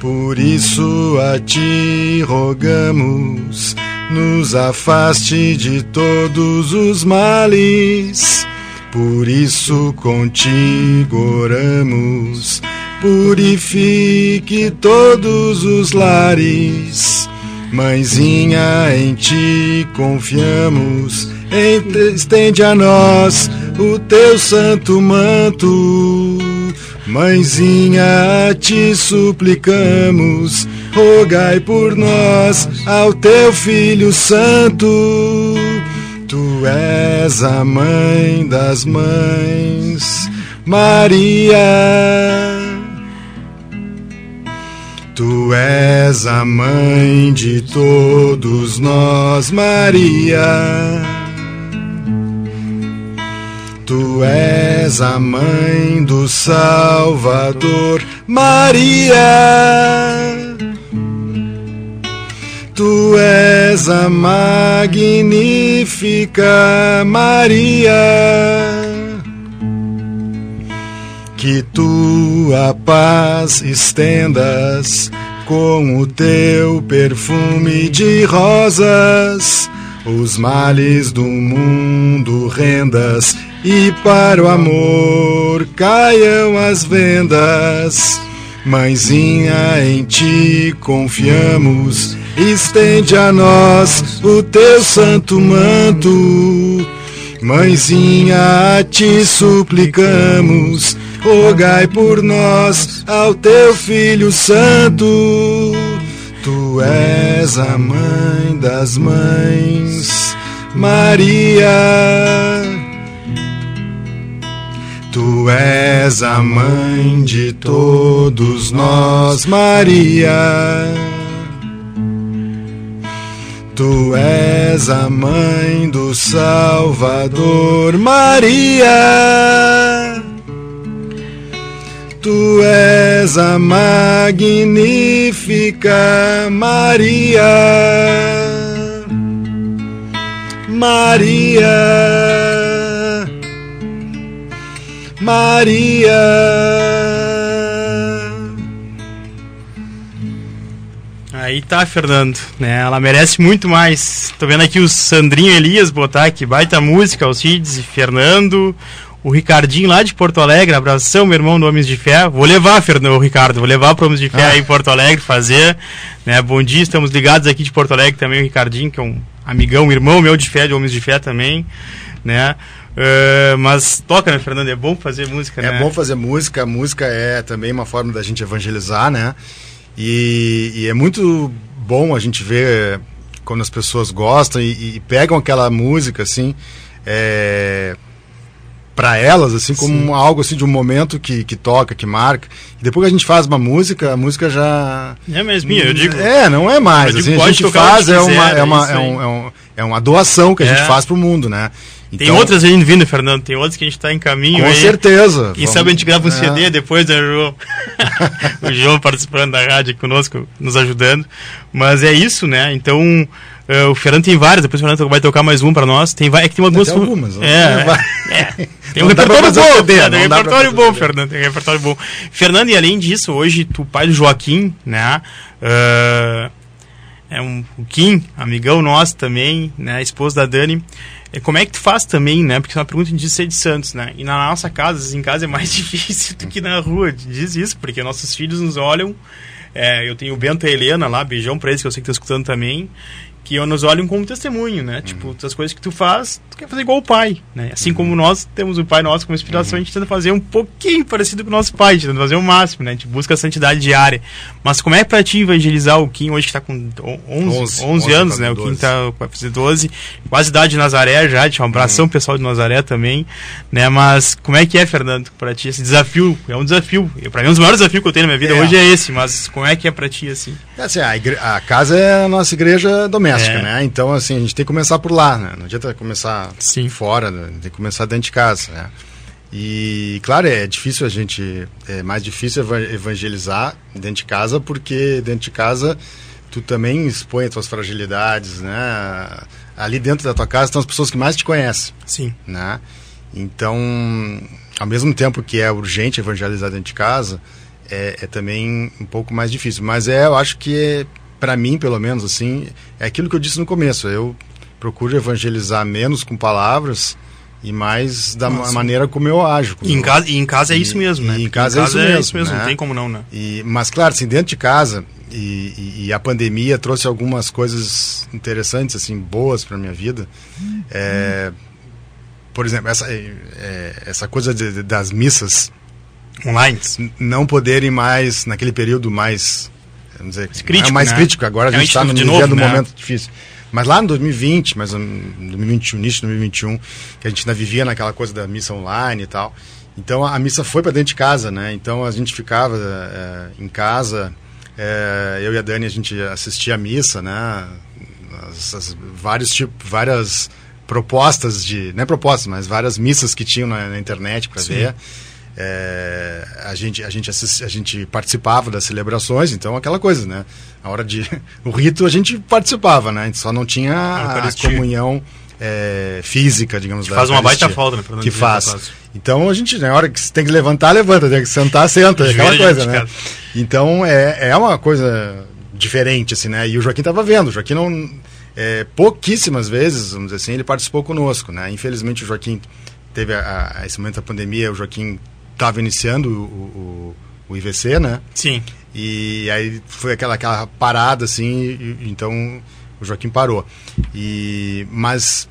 Por isso a ti rogamos, nos afaste de todos os males. Por isso contigo oramos, purifique todos os lares Mãezinha, em ti confiamos, estende a nós o teu santo manto. Mãezinha, te suplicamos, rogai por nós ao teu Filho Santo. Tu és a mãe das mães, Maria. Tu és a mãe de todos nós, Maria. Tu és a mãe do Salvador, Maria. Tu és a magnífica Maria. Que tua paz estendas com o teu perfume de rosas, os males do mundo rendas e para o amor caiam as vendas. Mãezinha, em ti confiamos, estende a nós o teu santo manto. Mãezinha, a ti suplicamos, rogai por nós ao teu Filho Santo. Tu és a mãe das mães, Maria. Tu és a mãe de todos nós, Maria. Tu és a mãe do Salvador, Maria. Tu és a magnífica Maria. Maria. Maria. Aí tá, Fernando, né? Ela merece muito mais. Tô vendo aqui o Sandrinho Elias botar aqui, baita música, Alcides e Fernando. O Ricardinho lá de Porto Alegre, abração, meu irmão do Homens de Fé. Vou levar, Fernando, o Ricardo, vou levar para Homens de Fé Ah. aí em Porto Alegre fazer. Né? Bom dia, estamos ligados aqui de Porto Alegre também, o Ricardinho, que é um amigão, um irmão meu de fé, de Homens de Fé também. Né? Eh, mas toca, né, Fernando? É bom fazer música, É né? bom fazer música, a música é também uma forma da gente evangelizar, né? E, e é muito bom a gente ver quando as pessoas gostam e, e pegam aquela música, assim, é, para elas, assim, como algo assim de um momento que, que toca, que marca. E depois que a gente faz uma música, a música já. É mesmo, eu digo. É, não é mais. Eu digo, Assim, a gente faz, é uma, quiser, é, uma, é é, um, é, um- é uma doação que a É. gente faz pro mundo, né? Tem Então, outras ainda vindo, Fernando. Tem outras que a gente tá em caminho Com aí. certeza. Quem Vamos- sabe a gente grava um é. CD depois, né, João? [LAUGHS] o João participando da rádio conosco, nos ajudando. Mas é isso, né? Então, eh, o Fernando tem várias, depois o Fernando vai tocar mais um pra nós. Tem, é que tem algumas. Tem algumas? É, Vai. é, [LAUGHS] Tem um repertório bom, né? Tem um repertório bom. Fernando. Tem um repertório bom. Fernando, e além disso, hoje, tu pai do Joaquim, né? eh, é um o Kim, amigão nosso também, né? Esposo da Dani. É, Como é que tu faz também, né? Porque é uma pergunta de ser de Santos, né? E na nossa casa, vezes, em casa é mais [LAUGHS] difícil do que na rua. Diz isso, porque nossos filhos nos olham. É, eu tenho o Bento e a Helena lá, beijão pra eles, que eu sei que tá escutando também. Que nos olham como testemunho, né? Tipo, as coisas que tu faz, tu quer fazer igual o pai, né? Assim como nós temos o pai nosso como inspiração, a gente tenta fazer um pouquinho parecido com o nosso pai, a gente tenta fazer o máximo, né? A gente busca a santidade diária. Mas como é pra ti evangelizar o Kim hoje que tá com 11, 11, 11, 11 anos, tá né? com O Kim 12. tá vai fazer 12, quase idade de Nazaré já, um abração pessoal de Nazaré também, né? Mas como é que é, Fernando, pra ti esse desafio? É um desafio. Pra mim, um dos maiores desafios que eu tenho na minha vida É. hoje é esse, mas como é que é pra ti, assim? É assim, a, igre- a casa é a nossa igreja doméstica, É. né? Então, assim, a gente tem que começar por lá, né? Não adianta começar Sim. fora, né? tem que começar dentro de casa, né? E, claro, é difícil a gente... É mais difícil eva- evangelizar dentro de casa, porque dentro de casa tu também expõe as tuas fragilidades, né? Ali dentro da tua casa estão as pessoas que mais te conhecem Sim. né? Então, ao mesmo tempo que é urgente evangelizar dentro de casa, é, é também um pouco mais difícil. Mas é, eu acho que é, para mim, pelo menos, assim, é aquilo que eu disse no começo. Eu procuro evangelizar menos com palavras e mais da Nossa. maneira como eu ajo. como E em eu- casa, e em casa é isso mesmo, né? e em Porque casa é isso mesmo, não né? tem como não, né? E, mas claro, assim, dentro de casa e, e- a pandemia trouxe algumas coisas interessantes, assim, boas para minha vida. É, por exemplo, essa, é, é, essa coisa de- de- das missas Online. não poderem mais naquele período mais vamos dizer crítico, é mais né? crítico agora a gente está tá no vivendo novo, um né? momento difícil Mas lá em 2020, mas em 2021, início de 2021, que a gente ainda vivia naquela coisa da missa online e tal. Então a missa foi para dentro de casa, né? Então a gente ficava é, em casa, é, eu e a Dani a gente assistia a missa, né? As, as, vários tipos, várias propostas de, não é propostas, mas várias missas que tinham na, na internet para ver. É, a gente a gente assist, a gente participava das celebrações, então aquela coisa, né? A hora de [LAUGHS] o rito a gente participava, né? A gente só não tinha a, a comunhão é, física, digamos. Que faz uma baita falta, né? Que faz. Então a gente, na hora que tem que levantar, levanta, tem que sentar, senta, aquela coisa, né? Então é, é uma coisa diferente, assim, né? E o Joaquim estava vendo, o Joaquim não. É, pouquíssimas vezes, vamos dizer assim, ele participou conosco, né? Infelizmente o Joaquim teve a, a esse momento da pandemia, o Joaquim estava iniciando o, o, o, IVC, né? Sim. E aí foi aquela, aquela parada, assim, e, então o Joaquim parou. E, mas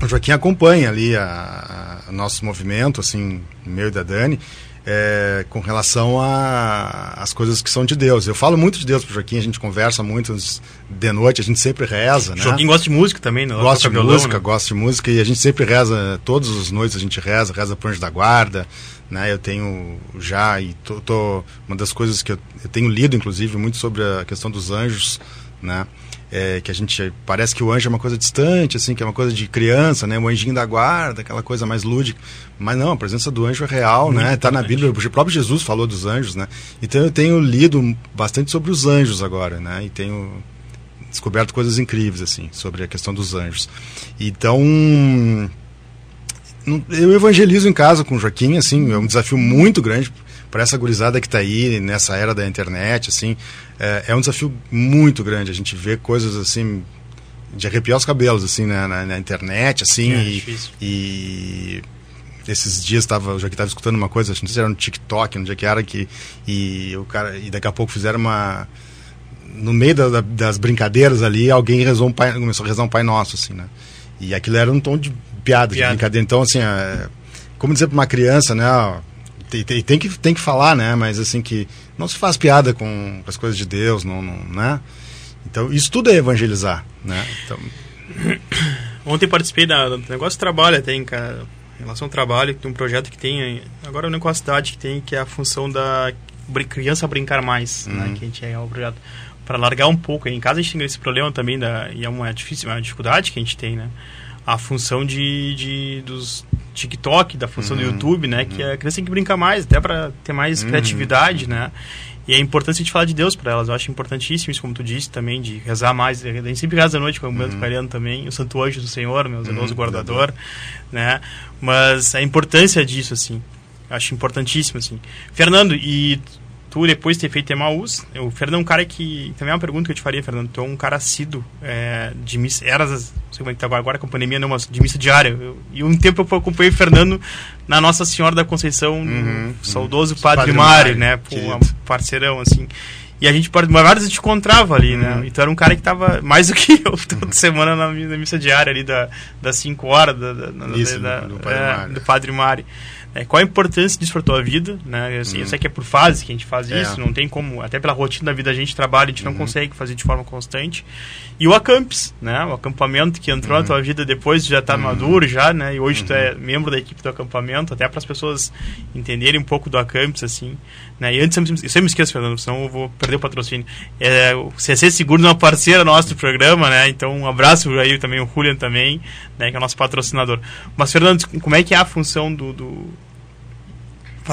o Joaquim acompanha ali a, a nosso movimento, assim, meu e da Dani, é, com relação às coisas que são de Deus. Eu falo muito de Deus pro Joaquim, a gente conversa muito de noite, a gente sempre reza, né? Joaquim gosta de música também, né? Gosta de violão, música, né? gosta de música e a gente sempre reza, todas as noites a gente reza, reza pro Anjo da Guarda, né? Eu tenho já, e tô, tô uma das coisas que eu, eu tenho lido, inclusive, muito sobre a questão dos anjos, né? É, que a gente parece que o anjo é uma coisa distante, assim, que é uma coisa de criança, né? O anjinho da guarda, aquela coisa mais lúdica. Mas não, a presença do anjo é real, Muito né? Está na Bíblia, o próprio Jesus falou dos anjos, né? Então eu tenho lido bastante sobre os anjos agora, né? E tenho descoberto coisas incríveis, assim, sobre a questão dos anjos. Então, eu evangelizo em casa com o Joaquim, assim, é um desafio muito grande para essa gurizada que está aí nessa era da internet, assim, é, é, um desafio muito grande. A gente vê coisas assim de arrepiar os cabelos, assim, né, na, na internet, assim, é, e, e, esses dias estava, eu já que estava escutando uma coisa, não sei se era no TikTok, onde é que era que e o cara e daqui a pouco fizeram uma no meio da, da, das brincadeiras ali, alguém rezou um pai, começou a rezar um Pai Nosso, assim, né? E aquilo era um tom de piada, piada. de brincadeira. Então, assim, é, como dizer para uma criança, né? Ó, tem, tem, tem, que, tem que falar, né? Mas assim que não se faz piada com as coisas de Deus, não, não né? Então isso tudo é evangelizar, né? Então... [COUGHS] Ontem participei da, do negócio de trabalho, tem cara, em relação ao trabalho, tem um projeto que tem agora no cidade que tem que é a função da criança brincar mais, né? uhum. né? Que a gente é o projeto para largar um pouco. Em casa a gente tem esse problema também da e é uma difícil, uma dificuldade que a gente tem, né? A função de, de dos TikTok, da função uhum, do YouTube, né? Uhum. Que a criança tem que brincar mais, até para ter mais uhum. criatividade, né? E é importante a gente falar de Deus para elas. Eu acho importantíssimo isso, como tu disse também, de rezar mais. A gente sempre reza à noite, como o uhum. Mariano também, o Santo Anjo do Senhor, meu zeloso guardador, né? Mas a importância disso, assim, acho importantíssimo, assim. Fernando, e tu depois de ter feito Emaús, o Fernando é um cara que. Também é uma pergunta que eu te faria, Fernando. Tu é um cara assíduo é, de missa. Eras, não sei como é que tá agora com a pandemia, não, mas de missa diária. Eu, e um tempo eu acompanhei o Fernando na Nossa Senhora da Conceição, uhum, saudoso uhum. Padre, Padre Mário, né? Pô, um parceirão, assim. E a gente, várias vezes, te encontrava ali, né? uhum. né? Então era um cara que tava mais do que [LAUGHS] eu toda uhum. semana na, na, missa diária ali da, das 5 horas da, da, Isso, da, do, Padre é, do Padre Mário. É, qual a importância disso para tua vida, né? Assim, hum. Eu sei que é por fase que a gente faz é. isso, não tem como, até pela rotina da vida a gente trabalha, a gente não uhum. consegue fazer de forma constante. E o Acampes, né? O acampamento que entrou uhum. na tua vida depois de já estar tá uhum. maduro já, né? E hoje tu é uhum. membro da equipe do acampamento, até para as pessoas entenderem um pouco do Acampes, assim. Né? E antes, eu sempre me esqueço, Fernando, senão eu vou perder o patrocínio. É, o CC Seguro é uma parceira nossa do programa, né? Então um abraço aí também, o Julian também, né? Que é o nosso patrocinador. Mas, Fernando, como é que é a função do, do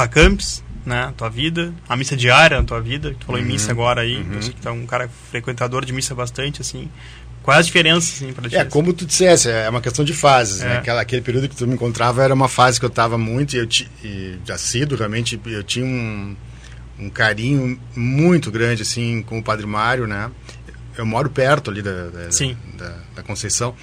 Campos, né, tua vida, a missa diária na tua vida, tu falou uhum, em missa agora aí, uhum. que tá um cara frequentador de missa bastante, assim, quais as diferenças, assim, pra ti? É, como tu dissesse, é uma questão de fases, né? é. né, Aquela, aquele período que tu me encontrava era uma fase que eu estava muito, e eu e, assíduo, realmente, eu tinha um, um carinho muito grande, assim, com o Padre Mário, né, eu moro perto ali da, da, Sim. da, da Conceição,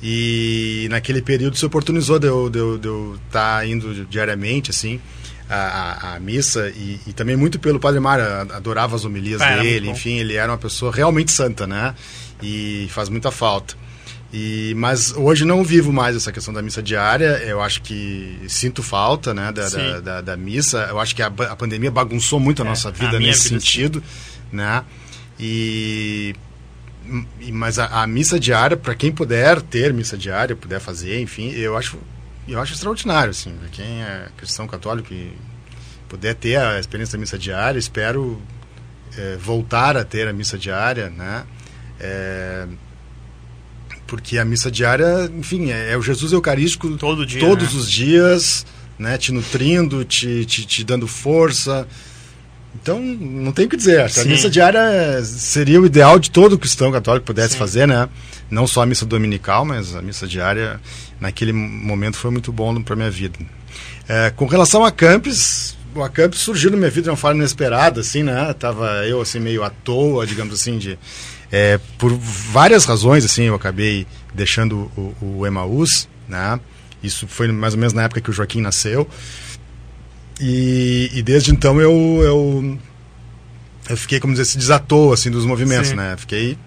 e naquele período se oportunizou de eu estar tá indo diariamente, assim, a, a, missa e, e, também muito pelo Padre Mário, adorava as homilias ah, dele, enfim, ele era uma pessoa realmente santa, né? E faz muita falta. E, mas hoje não vivo mais essa questão da missa diária. Eu acho que sinto falta né, da, da, da, da, missa. Eu acho que a, a pandemia bagunçou muito a é, nossa vida a nesse vida, sentido. Sim. Né? E mas a, a missa diária, para quem puder ter missa diária, puder fazer, enfim, eu acho, eu acho extraordinário, assim, para quem é cristão católico e puder ter a experiência da missa diária, espero é, voltar a ter a missa diária, né? É, porque a missa diária, enfim, é, é o Jesus Eucarístico Todo dia, todos né? os dias, né? Te nutrindo, te, te, te dando força. Então, não tem o que dizer. Acho que A missa diária seria o ideal de todo cristão católico pudesse Sim. fazer, né? Não só a missa dominical, mas a missa diária, naquele momento, foi muito bom para minha vida. É, com relação a Campos, o Acampes surgiu na minha vida de uma forma inesperada, assim, né? Tava eu, assim, meio à toa, digamos assim, de... é, por várias razões, assim, eu acabei deixando o, o Emaús, né? Isso foi mais ou menos na época que o Joaquim nasceu. E, e desde então eu, eu, eu fiquei, como dizer, se desatou, assim, dos movimentos, Sim. né? Fiquei,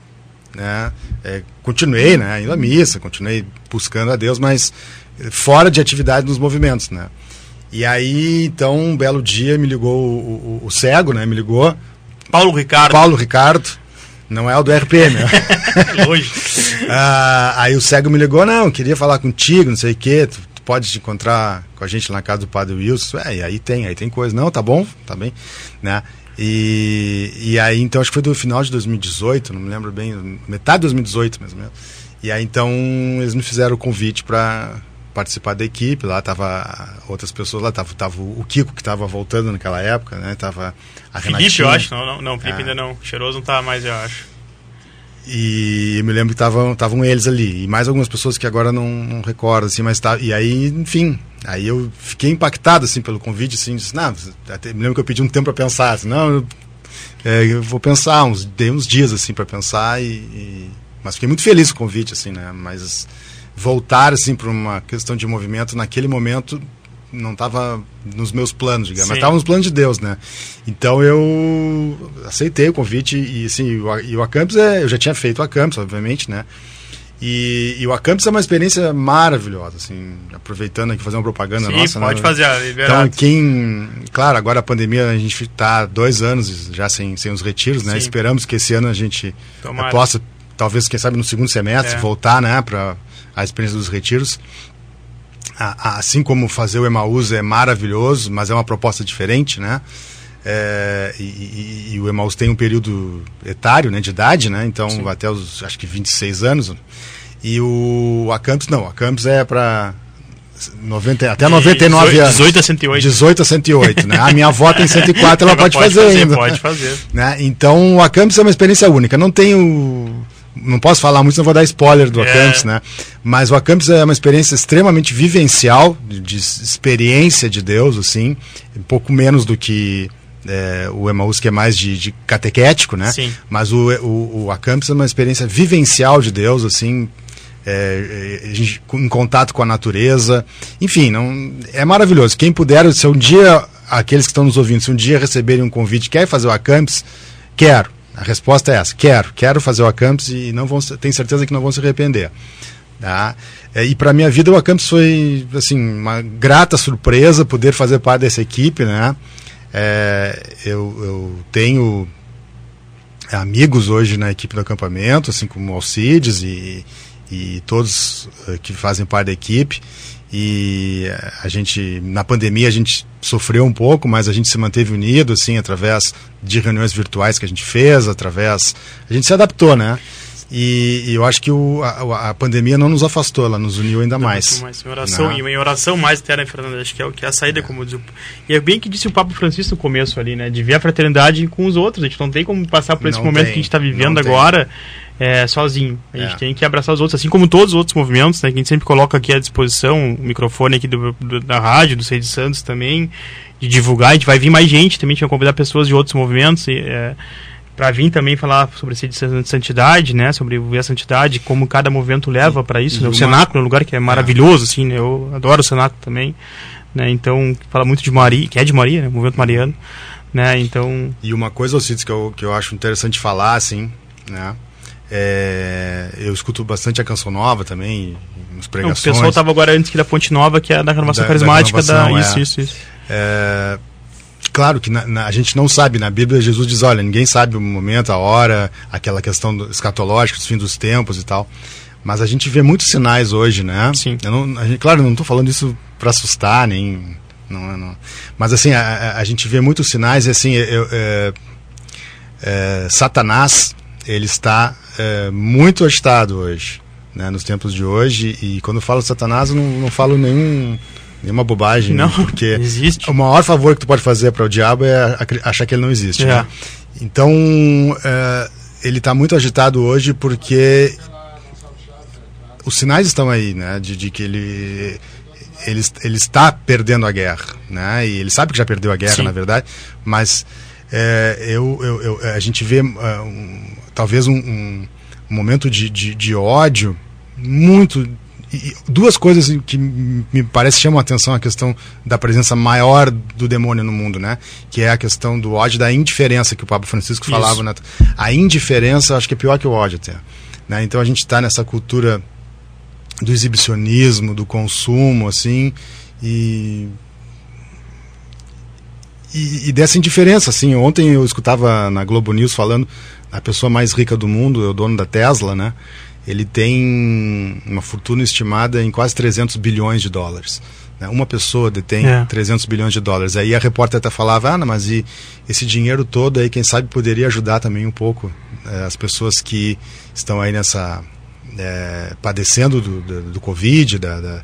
né? é, continuei, né? Indo à missa, continuei buscando a Deus, mas fora de atividade nos movimentos, né? E aí, então, um belo dia me ligou o, o- o cego, né? Me ligou, Paulo Ricardo. Paulo Ricardo, não é o do RPM, né? [LAUGHS] Longe. [LAUGHS] Ah, aí o cego me ligou, não, queria falar contigo, não sei o quê, tu, tu pode te encontrar com a gente lá na casa do Padre Wilson. É, e aí tem, aí tem coisa. Não, tá bom, tá bem, né? E, e aí, então, acho que foi do final de 2018, não me lembro bem, metade de 2018, mais ou menos. E aí, então, eles me fizeram o convite para participar da equipe, lá tava outras pessoas, lá tava, tava o Kiko, que tava voltando naquela época, né? Tava a Felipe, Renatinha. eu acho. Não, não, não Felipe Ah. ainda não. Cheiroso não tá mais, eu acho. E eu me lembro que estavam eles ali. E mais algumas pessoas que agora não, não recordo, assim, mas tá. E aí, enfim, aí eu fiquei impactado, assim, pelo convite, assim, disse, não, até, me lembro que eu pedi um tempo para pensar, assim, não, eu, é, eu vou pensar, uns, dei uns dias, assim, para pensar e, e- Mas fiquei muito feliz com o convite, assim, né? Mas voltar, assim, para uma questão de movimento, naquele momento, não estava nos meus planos, digamos, mas Sim. estava nos planos de Deus, né? Então eu aceitei o convite e assim, o, e o Acampus é, eu já tinha feito o Acampus, obviamente, né? E, e o Acampus é uma experiência maravilhosa, assim, aproveitando aqui fazer uma propaganda Sim, nossa, pode né? fazer, a Então, liberado. quem. Claro, agora a pandemia, a gente está dois anos já sem, sem os retiros, né? Sim. Esperamos que esse ano a gente Tomara. possa, talvez, quem sabe, no segundo semestre, É. voltar, né, para a experiência dos retiros. A- a- assim como fazer o Emaús é maravilhoso, mas é uma proposta diferente, né? É, e, e- e o Emaús tem um período etário, né, de idade, né? Então, Sim. até os, acho que 26 anos. E o Acampus, não, o Acampus é para 90, até 99 18, anos. 18 a 108. 18 a 108, né? A minha avó tem 104, ela, pode, fazer, ainda. Pode fazer. Né? Então, o Acampus é uma experiência única. Não tenho. Não posso falar muito, senão vou dar spoiler do É. Acampus, né? Mas o Acampus é uma experiência extremamente vivencial, de, de experiência de Deus, assim. Um pouco menos do que é, o Emmaus, que é mais de, de catequético, né? Sim. Mas o, o, o Acampus é uma experiência vivencial de Deus, assim. é, é, em contato com a natureza. Enfim, não, é maravilhoso. Quem puder, se um dia, aqueles que estão nos ouvindo, se um dia receberem um convite, quer fazer o Acampus, quero. A resposta é essa: quero. Quero fazer o Acampus e não vão, tenho certeza que não vão se arrepender. Tá? É, e para minha vida o Acampus foi assim uma grata surpresa poder fazer parte dessa equipe, né? É, eu, eu tenho amigos hoje na equipe do acampamento, assim como o Alcides e, e todos eh, que fazem parte da equipe. E a gente, na pandemia, a gente sofreu um pouco, mas a gente se manteve unido, assim, através de reuniões virtuais que a gente fez, através. A gente se adaptou, né? E, e eu acho que o, a, a pandemia não nos afastou, ela nos uniu ainda mais. mais. Em oração, Né? em oração mais eterna, Fernando, acho que é o que é a saída, como diz o... E é bem que disse o Papa Francisco no começo ali, né? De ver a fraternidade com os outros. A gente não tem como passar por esse Não momento tem, que a gente está vivendo não agora é, sozinho. A gente É. tem que abraçar os outros, assim como todos os outros movimentos, né? Que a gente sempre coloca aqui à disposição, o microfone aqui do, do- da rádio, do Sei de Santos também, de divulgar. A gente vai vir mais gente também, a gente vai convidar pessoas de outros movimentos. E, é, para vir também falar sobre esse de santidade, né, sobre a santidade, como cada movimento leva para isso, né? O cenáculo é um lugar que é maravilhoso, assim, né? Eu adoro o cenáculo também, né? Então, fala muito de Maria, que é de Maria, né? Movimento mariano, né? Então, E uma coisa, Alcides, que eu, que eu acho interessante falar, assim, né? É, eu escuto bastante a canção nova também, nas o pregações. pessoal estava agora antes que da Fonte Nova, que é da renovação Da- da carismática da, renovação, isso, é. isso, isso. É, claro que na, na, a gente não sabe, na Bíblia Jesus diz, olha, ninguém sabe o momento, a hora, aquela questão do, escatológica, dos fim dos tempos e tal. Mas a gente vê muitos sinais hoje, né? Sim. Eu não, gente, claro, não estou falando isso para assustar, nem. Não, não. Mas assim, a, a, a, gente vê muitos sinais e assim, eu, é, é, Satanás, ele está é, muito agitado hoje, né? Nos tempos de hoje. E quando eu falo Satanás, eu não, não falo nenhum nenhuma bobagem, não, porque existe. o maior favor que tu pode fazer para o diabo é achar que ele não existe. É. Né? Então, é, ele está muito agitado hoje porque os sinais estão aí, né, de, de que ele, ele ele está perdendo a guerra, né, e ele sabe que já perdeu a guerra, Sim. na verdade, mas é, eu, eu, eu, a gente vê uh, um, talvez um, um momento de, de, de ódio muito e duas coisas que me parece chamam a atenção a questão da presença maior do demônio no mundo, né? Que é a questão do ódio, da indiferença que o Papa Francisco Isso. falava. Né? A indiferença, acho que é pior que o ódio até. Né? Então a gente está nessa cultura do exibicionismo, do consumo, assim, e, e, e dessa indiferença, assim. Ontem eu escutava na Globo News falando a pessoa mais rica do mundo, é o dono da Tesla, né? Ele tem uma fortuna estimada em quase 300 bilhões de dólares. Né? Uma pessoa detém É. 300 bilhões de dólares. Aí a repórter até falava, ah, não, mas e esse dinheiro todo aí, quem sabe poderia ajudar também um pouco eh, as pessoas que estão aí nessa... eh, padecendo do, do, do Covid, da, da-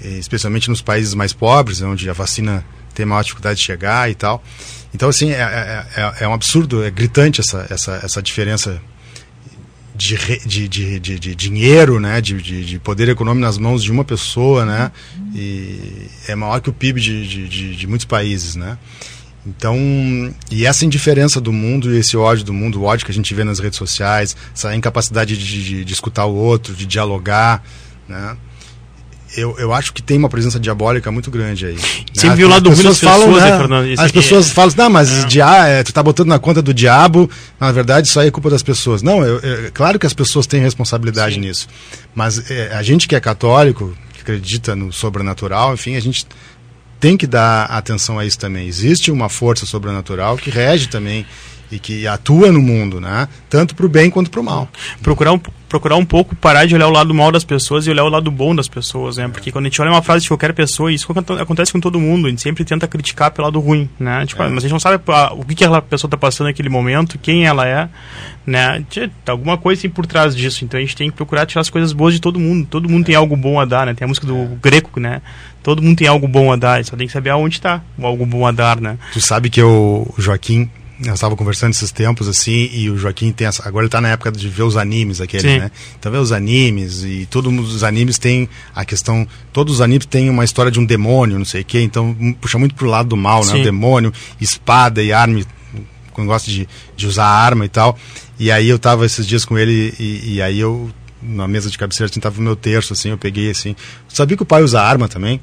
especialmente nos países mais pobres, onde a vacina tem maior dificuldade de chegar e tal. Então, assim, é, é, é- é um absurdo, é gritante essa, essa, essa diferença de, de, de, de, dinheiro, né, de, de, de poder econômico nas mãos de uma pessoa, né, e é maior que o PIB de, de, muitos países, né. Então, e essa indiferença do mundo e esse ódio do mundo, o ódio que a gente vê nas redes sociais, essa incapacidade de, de, de escutar o outro, de dialogar, né, eu, eu acho que tem uma presença diabólica muito grande aí. Sempre né? viu o lado As ruim das falam, pessoas, né, né, Fernando? Isso As é- pessoas falam, não, mas É. dia, é, tu tá botando na conta do diabo, na verdade isso aí é culpa das pessoas. Não, eu, eu- claro que as pessoas têm responsabilidade Sim. nisso. Mas é, a gente que é católico, que acredita no sobrenatural, enfim, a gente tem que dar atenção a isso também. Existe uma força sobrenatural que rege também e que atua no mundo, né? Tanto para o bem quanto para o mal. procurar um, procurar um pouco parar de olhar o lado mal das pessoas e olhar o lado bom das pessoas, né? Porque quando a gente olha uma frase de qualquer pessoa, isso aconte- acontece com todo mundo, a gente sempre tenta criticar pelo lado ruim, né? Tipo, É. mas a gente não sabe ah, o que, que aquela pessoa está passando naquele momento, quem ela é, né? Alguma coisa assim por trás disso, então a gente tem que procurar tirar as coisas boas de todo mundo. Todo mundo tem algo bom a dar, né? Tem a música do Greco, né? Todo mundo tem algo bom a dar, só tem que saber aonde está o algo bom a dar, né? Tu sabe que eu, o Joaquim, nós estava conversando esses tempos assim, e o Joaquim tem essa, agora ele está na época de ver os animes aqueles, Sim. né? Então vê os animes e todos os animes têm a questão, todos os animes têm uma história de um demônio, não sei o quê, então hum, puxa muito pro lado do mal, né? Sim. O demônio, espada e arma, quando gosta de, de usar arma e tal. E aí eu tava esses dias com ele e, e aí eu na mesa de cabeceira assim, tava o meu terço assim, eu peguei assim. Sabia que o pai usa arma também?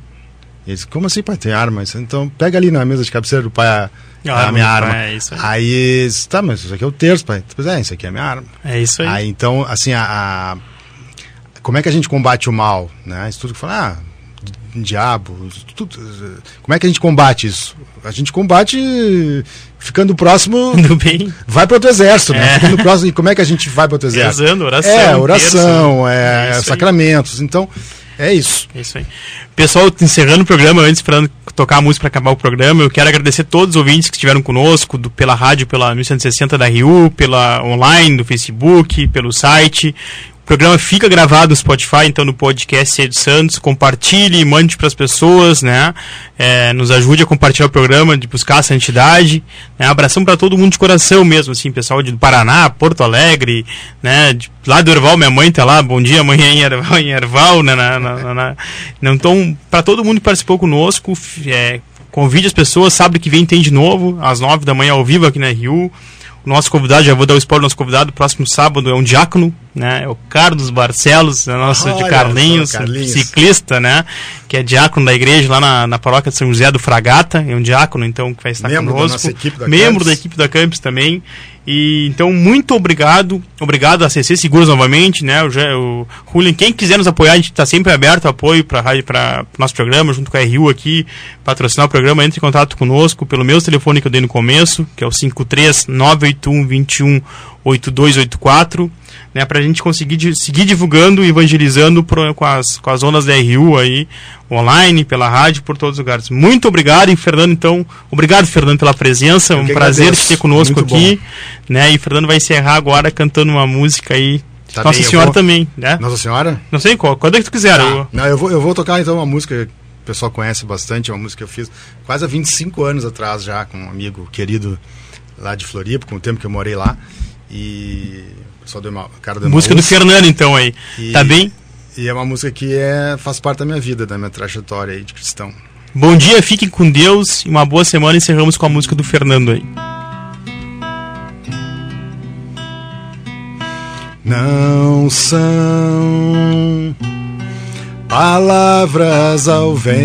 Ele disse, como assim, pai, tem arma? Então pega ali na mesa de cabeceira do pai a, A a minha do arma. é isso aí. aí. tá, mas isso aqui é o terço, pai. Pois é, isso aqui é a minha arma. É isso aí. Aí então, assim, a, a- como é que a gente combate o mal? Né? Isso tudo que fala, ah, di- diabo, tudo, como é que a gente combate isso? A gente combate ficando próximo, [LAUGHS] Tudo bem? vai para outro exército, né? É. Ficando próximo, e como é que a gente vai para outro exército? Rezando, oração, É, oração, terço. é, É isso aí. sacramentos. Então, é isso. É isso aí. Pessoal, encerrando o programa, antes esperando tocar a música para acabar o programa, eu quero agradecer a todos os ouvintes que estiveram conosco, do- pela rádio, pela 1160 da Rio, pela online, do Facebook, pelo site. Programa fica gravado no Spotify, então no podcast Cedo Santos. Compartilhe, mande para as pessoas, né? É, nos ajude a compartilhar o programa, de buscar a santidade. Né? Abração para todo mundo de coração mesmo, assim, pessoal de Paraná, Porto Alegre, né? De, lá do Erval, minha mãe tá lá. Bom dia, amanhã em Erval, em Erval né? Na, na, na, então, para todo mundo que participou conosco, é, convide as pessoas, sábado que vem tem de novo, às nove da manhã ao vivo aqui na Rio. O nosso convidado, já vou dar o spoiler, nosso convidado, próximo sábado é um diácono, né? É o Carlos Barcelos, é nosso de Carlinhos, Carlinhos. ciclista, né? Que é diácono da igreja lá na, na paróquia de São José do Fragata, é um diácono, então, que vai estar Membro da conosco. nossa equipe da membro Campos. da equipe da Campos também. E então, muito obrigado. Obrigado a CC Seguros novamente, né? O, o Julian, quem quiser nos apoiar, a gente está sempre aberto apoio para o nosso programa, junto com a RU aqui, patrocinar o programa, entre em contato conosco pelo meu telefone que eu dei no começo, que é o 53 981 21 8284, né, para a gente conseguir di- seguir divulgando e evangelizando pro- com, as, com as ondas da RU aí, online, pela rádio, por todos os lugares. Muito obrigado, e Fernando, então, obrigado, Fernando, pela presença, um prazer agradeço. te ter conosco Muito aqui, né, e Fernando vai encerrar agora cantando uma música aí, Tá Nossa bem, Senhora vou- também, né? Nossa Senhora? Não sei qual, quando é que tu quiser. eu- Não, eu vou, eu vou tocar então uma música pessoal conhece bastante, é uma música que eu fiz quase há 25 anos atrás já, com um amigo querido lá de Floripa, com o tempo que eu morei lá. E o pessoal deu uma cara uma música do. Fernando, então, aí. E- Tá bem? E é uma música que é, faz parte da minha vida, da minha trajetória aí de cristão. Bom dia, fiquem com Deus e uma boa semana. Encerramos com a música do Fernando aí. Não são palavras ao vento,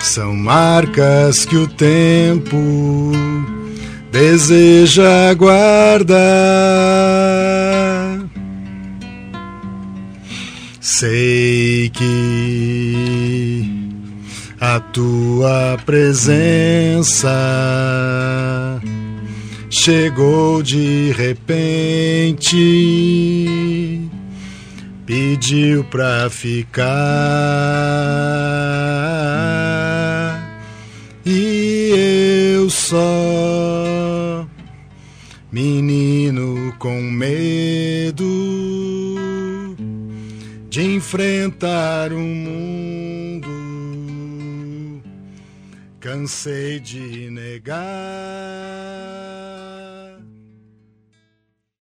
são marcas que o tempo deseja guardar. Sei que a tua presença chegou de repente, pediu pra ficar. E eu só, menino com medo de enfrentar o mundo. Cansei de negar.